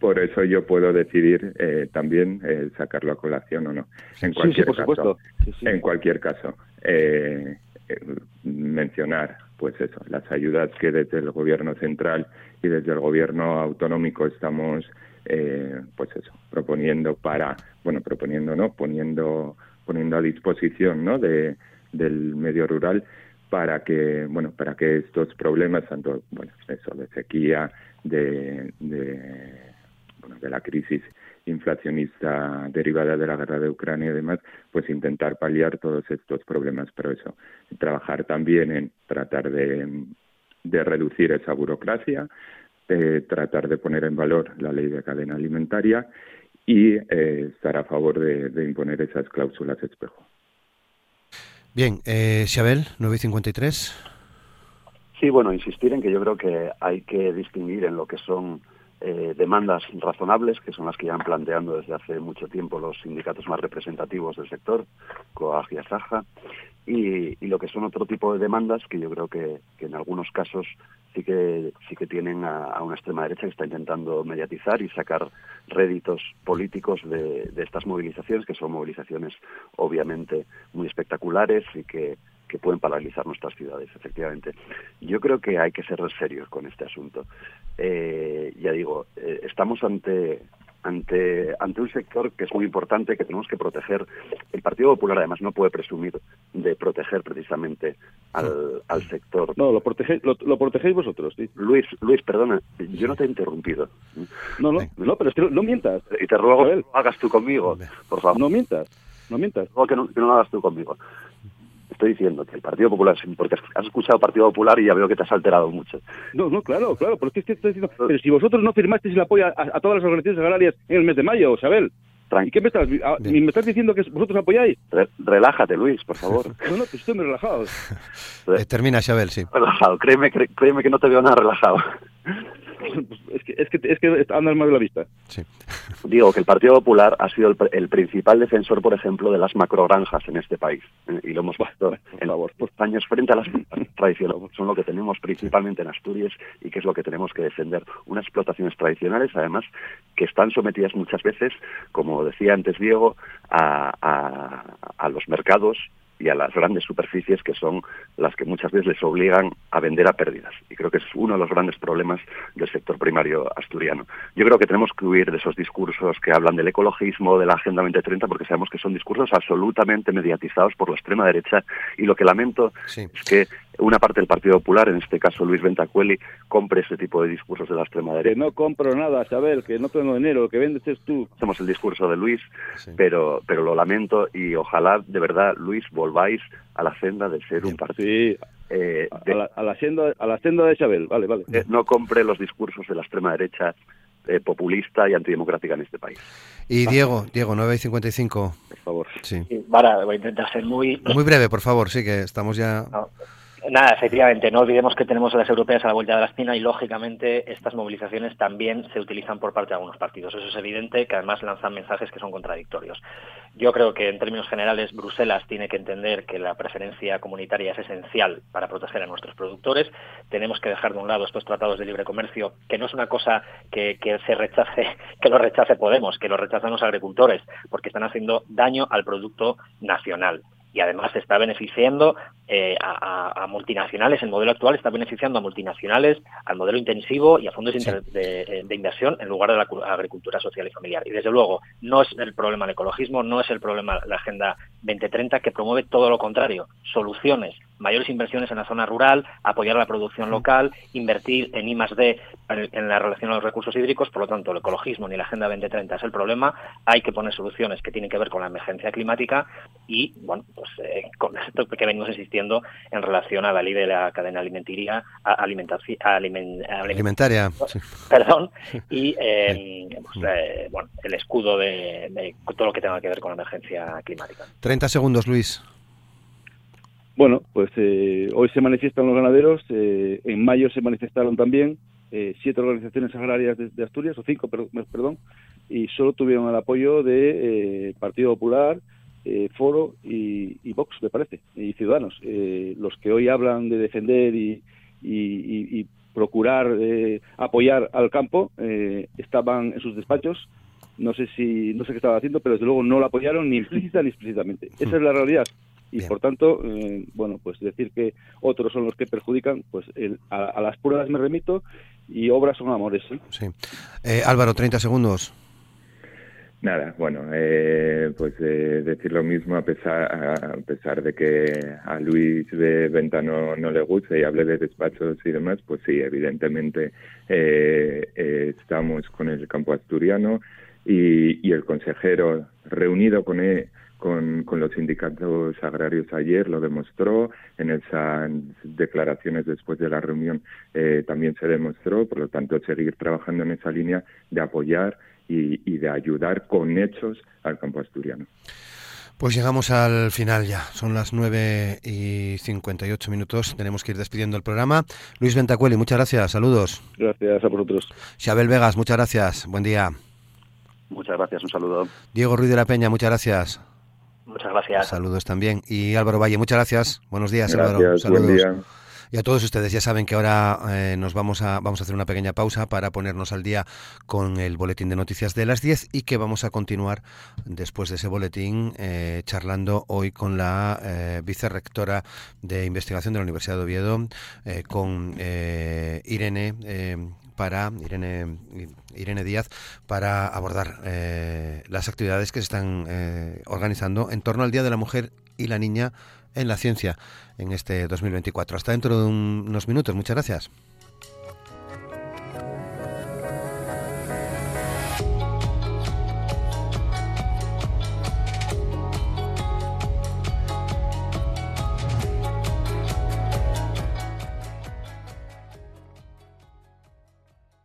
Por eso yo puedo decidir eh, también eh, sacarlo a colación o no. En cualquier por caso, en cualquier caso, eh, mencionar pues eso, las ayudas que desde el gobierno central y desde el gobierno autonómico estamos eh, pues eso, proponiendo para, bueno, proponiendo, ¿no? Poniendo, poniendo a disposición, ¿no? De, del medio rural para que, bueno, para que estos problemas, tanto, bueno, eso, de sequía, de, de, bueno, de la crisis inflacionista derivada de la guerra de Ucrania y demás, pues intentar paliar todos estos problemas, pero eso, trabajar también en tratar de, de reducir esa burocracia, tratar de poner en valor la ley de cadena alimentaria y eh, estar a favor de, imponer esas cláusulas espejo. Bien, eh, Xabel, 953. Sí, bueno, insistir en que yo creo que hay que distinguir en lo que son eh, demandas razonables, que son las que ya han planteando desde hace mucho tiempo los sindicatos más representativos del sector, COAG y ASAJA, y, lo que son otro tipo de demandas que yo creo que, en algunos casos sí que sí que tienen a, una extrema derecha que está intentando mediatizar y sacar réditos políticos de, de estas movilizaciones, que son movilizaciones obviamente muy espectaculares y que que pueden paralizar nuestras ciudades, efectivamente. Yo creo que hay que ser serios con este asunto. Eh, ya digo, eh, estamos ante ante ante un sector que es muy importante que tenemos que proteger. El Partido Popular además no puede presumir de proteger precisamente al, al sector. No lo protegéis lo, protegéis vosotros ¿sí? Luis Luis perdona yo no te he interrumpido. No no no pero es que no, mientas. Y te ruego que no hagas tú conmigo por favor. No mientas no mientas. No, que no, que no lo hagas tú conmigo estoy diciendo que el Partido Popular, porque has escuchado Partido Popular y ya veo que te has alterado mucho. No, no, claro, claro, pero es que estoy diciendo, pero si vosotros no firmasteis el apoyo a, todas las organizaciones agrarias en el mes de mayo, Sabel, ¿Y qué me estás, me estás diciendo que vosotros apoyáis? relájate, Luis, por favor. no, no, pues estoy muy relajado. Eh, termina, Xabel, sí. Relajado, créeme, créeme que no te veo nada relajado. es que, es que, es que andas mal de la vista. Digo que el Partido Popular ha sido el, principal defensor, por ejemplo, de las macrogranjas en este país. ¿eh? Y lo hemos visto en los años frente a las tradicionales. Son lo que tenemos principalmente en Asturias y que es lo que tenemos que defender. Unas explotaciones tradicionales, además, que están sometidas muchas veces, como decía antes Diego, a, a los mercados y a las grandes superficies que son las que muchas veces les obligan a vender a pérdidas. Y creo que es uno de los grandes problemas del sector primario asturiano. Yo creo que tenemos que huir de esos discursos que hablan del ecologismo, de la Agenda 2030, porque sabemos que son discursos absolutamente mediatizados por la extrema derecha y lo que lamento es que una parte del Partido Popular, en este caso Luis Ventacueli, compre ese tipo de discursos de la extrema derecha. Que no compro nada, Sabel, que no tengo dinero, que vendes es tú. Hacemos el discurso de Luis, pero, pero lo lamento y ojalá de verdad, Luis, volváis a la senda de ser un partido. Sí, eh, a, la, senda, a la senda de Isabel, vale, vale. no compre los discursos de la extrema derecha eh, populista y antidemocrática en este país. Y Diego, Diego, 9 y 55. Por favor. Sí. Para, voy a intentar ser muy... Muy breve, por favor, sí, que estamos ya... Nada, efectivamente, no olvidemos que tenemos a las europeas a la vuelta de la esquina y, lógicamente, estas movilizaciones también se utilizan por parte de algunos partidos. Eso es evidente, que además lanzan mensajes que son contradictorios. Yo creo que, en términos generales, Bruselas tiene que entender que la preferencia comunitaria es esencial para proteger a nuestros productores. Tenemos que dejar de un lado estos tratados de libre comercio, que no es una cosa que, que se rechace, que lo rechace Podemos, que lo rechazan los agricultores, porque están haciendo daño al producto nacional y además está beneficiando eh, a, multinacionales. El modelo actual está beneficiando a multinacionales, al modelo intensivo y a fondos de, inversión en lugar de la agricultura social y familiar. Y desde luego, no es el problema el ecologismo, no es el problema la Agenda 2030, que promueve todo lo contrario, soluciones mayores inversiones en la zona rural, apoyar la producción local, invertir en I D en la relación a los recursos hídricos, por lo tanto el ecologismo ni la Agenda 2030 es el problema, hay que poner soluciones que tienen que ver con la emergencia climática y, bueno, pues eh, con esto que venimos insistiendo en relación a la ley de la cadena alimentaria, alimentaria, perdón, y eh, pues, eh, bueno, el escudo de, todo lo que tenga que ver con la emergencia climática. 30 segundos, Luis. Bueno, pues hoy se manifiestan los ganaderos, en mayo se manifestaron también siete organizaciones agrarias de, Asturias, o cinco, perdón, y solo tuvieron el apoyo de Partido Popular, eh, Foro y, Vox, me parece, y Ciudadanos. Eh, los que hoy hablan de defender y, procurar eh, apoyar al campo estaban en sus despachos. No sé si no sé qué estaba haciendo, pero desde luego no lo apoyaron ni implícita ni explícitamente. Esa es la realidad. Y por tanto, bueno, pues decir que otros son los que perjudican, pues a, las pruebas me remito y obras son amores. Sí. Álvaro, 30 segundos. Nada, bueno, eh, pues eh, decir lo mismo a pesar, a pesar de que a Luis de Venta no, le guste y hable de despachos y demás, pues sí, evidentemente eh, estamos con el campo asturiano y, el consejero reunido con, él, con, con, los sindicatos agrarios ayer lo demostró, en esas declaraciones después de la reunión también se demostró, por lo tanto seguir trabajando en esa línea de apoyar y, de ayudar con hechos al campo asturiano. Pues llegamos al final ya. Son las 9 y 58 minutos. Tenemos que ir despidiendo el programa. Luis Ventacueli, muchas gracias. Saludos. Gracias a vosotros. Xabel Vegas, muchas gracias. Buen día. Muchas gracias. Un saludo. Diego Ruiz de la Peña, muchas gracias. Muchas gracias. Saludos también. Y Álvaro Valle, muchas gracias. Buenos días, gracias, Álvaro. Saludos. Buen día. Y a todos ustedes ya saben que ahora eh, nos vamos a, vamos a hacer una pequeña pausa para ponernos al día con el boletín de noticias de las 10 y que vamos a continuar después de ese boletín eh, charlando hoy con la eh, vicerrectora de investigación de la Universidad de Oviedo, con Irene para Irene, Irene Díaz para abordar las actividades que se están organizando en torno al Día de la Mujer y la Niña en la ciencia en este 2024. Hasta dentro de unos minutos. Muchas gracias.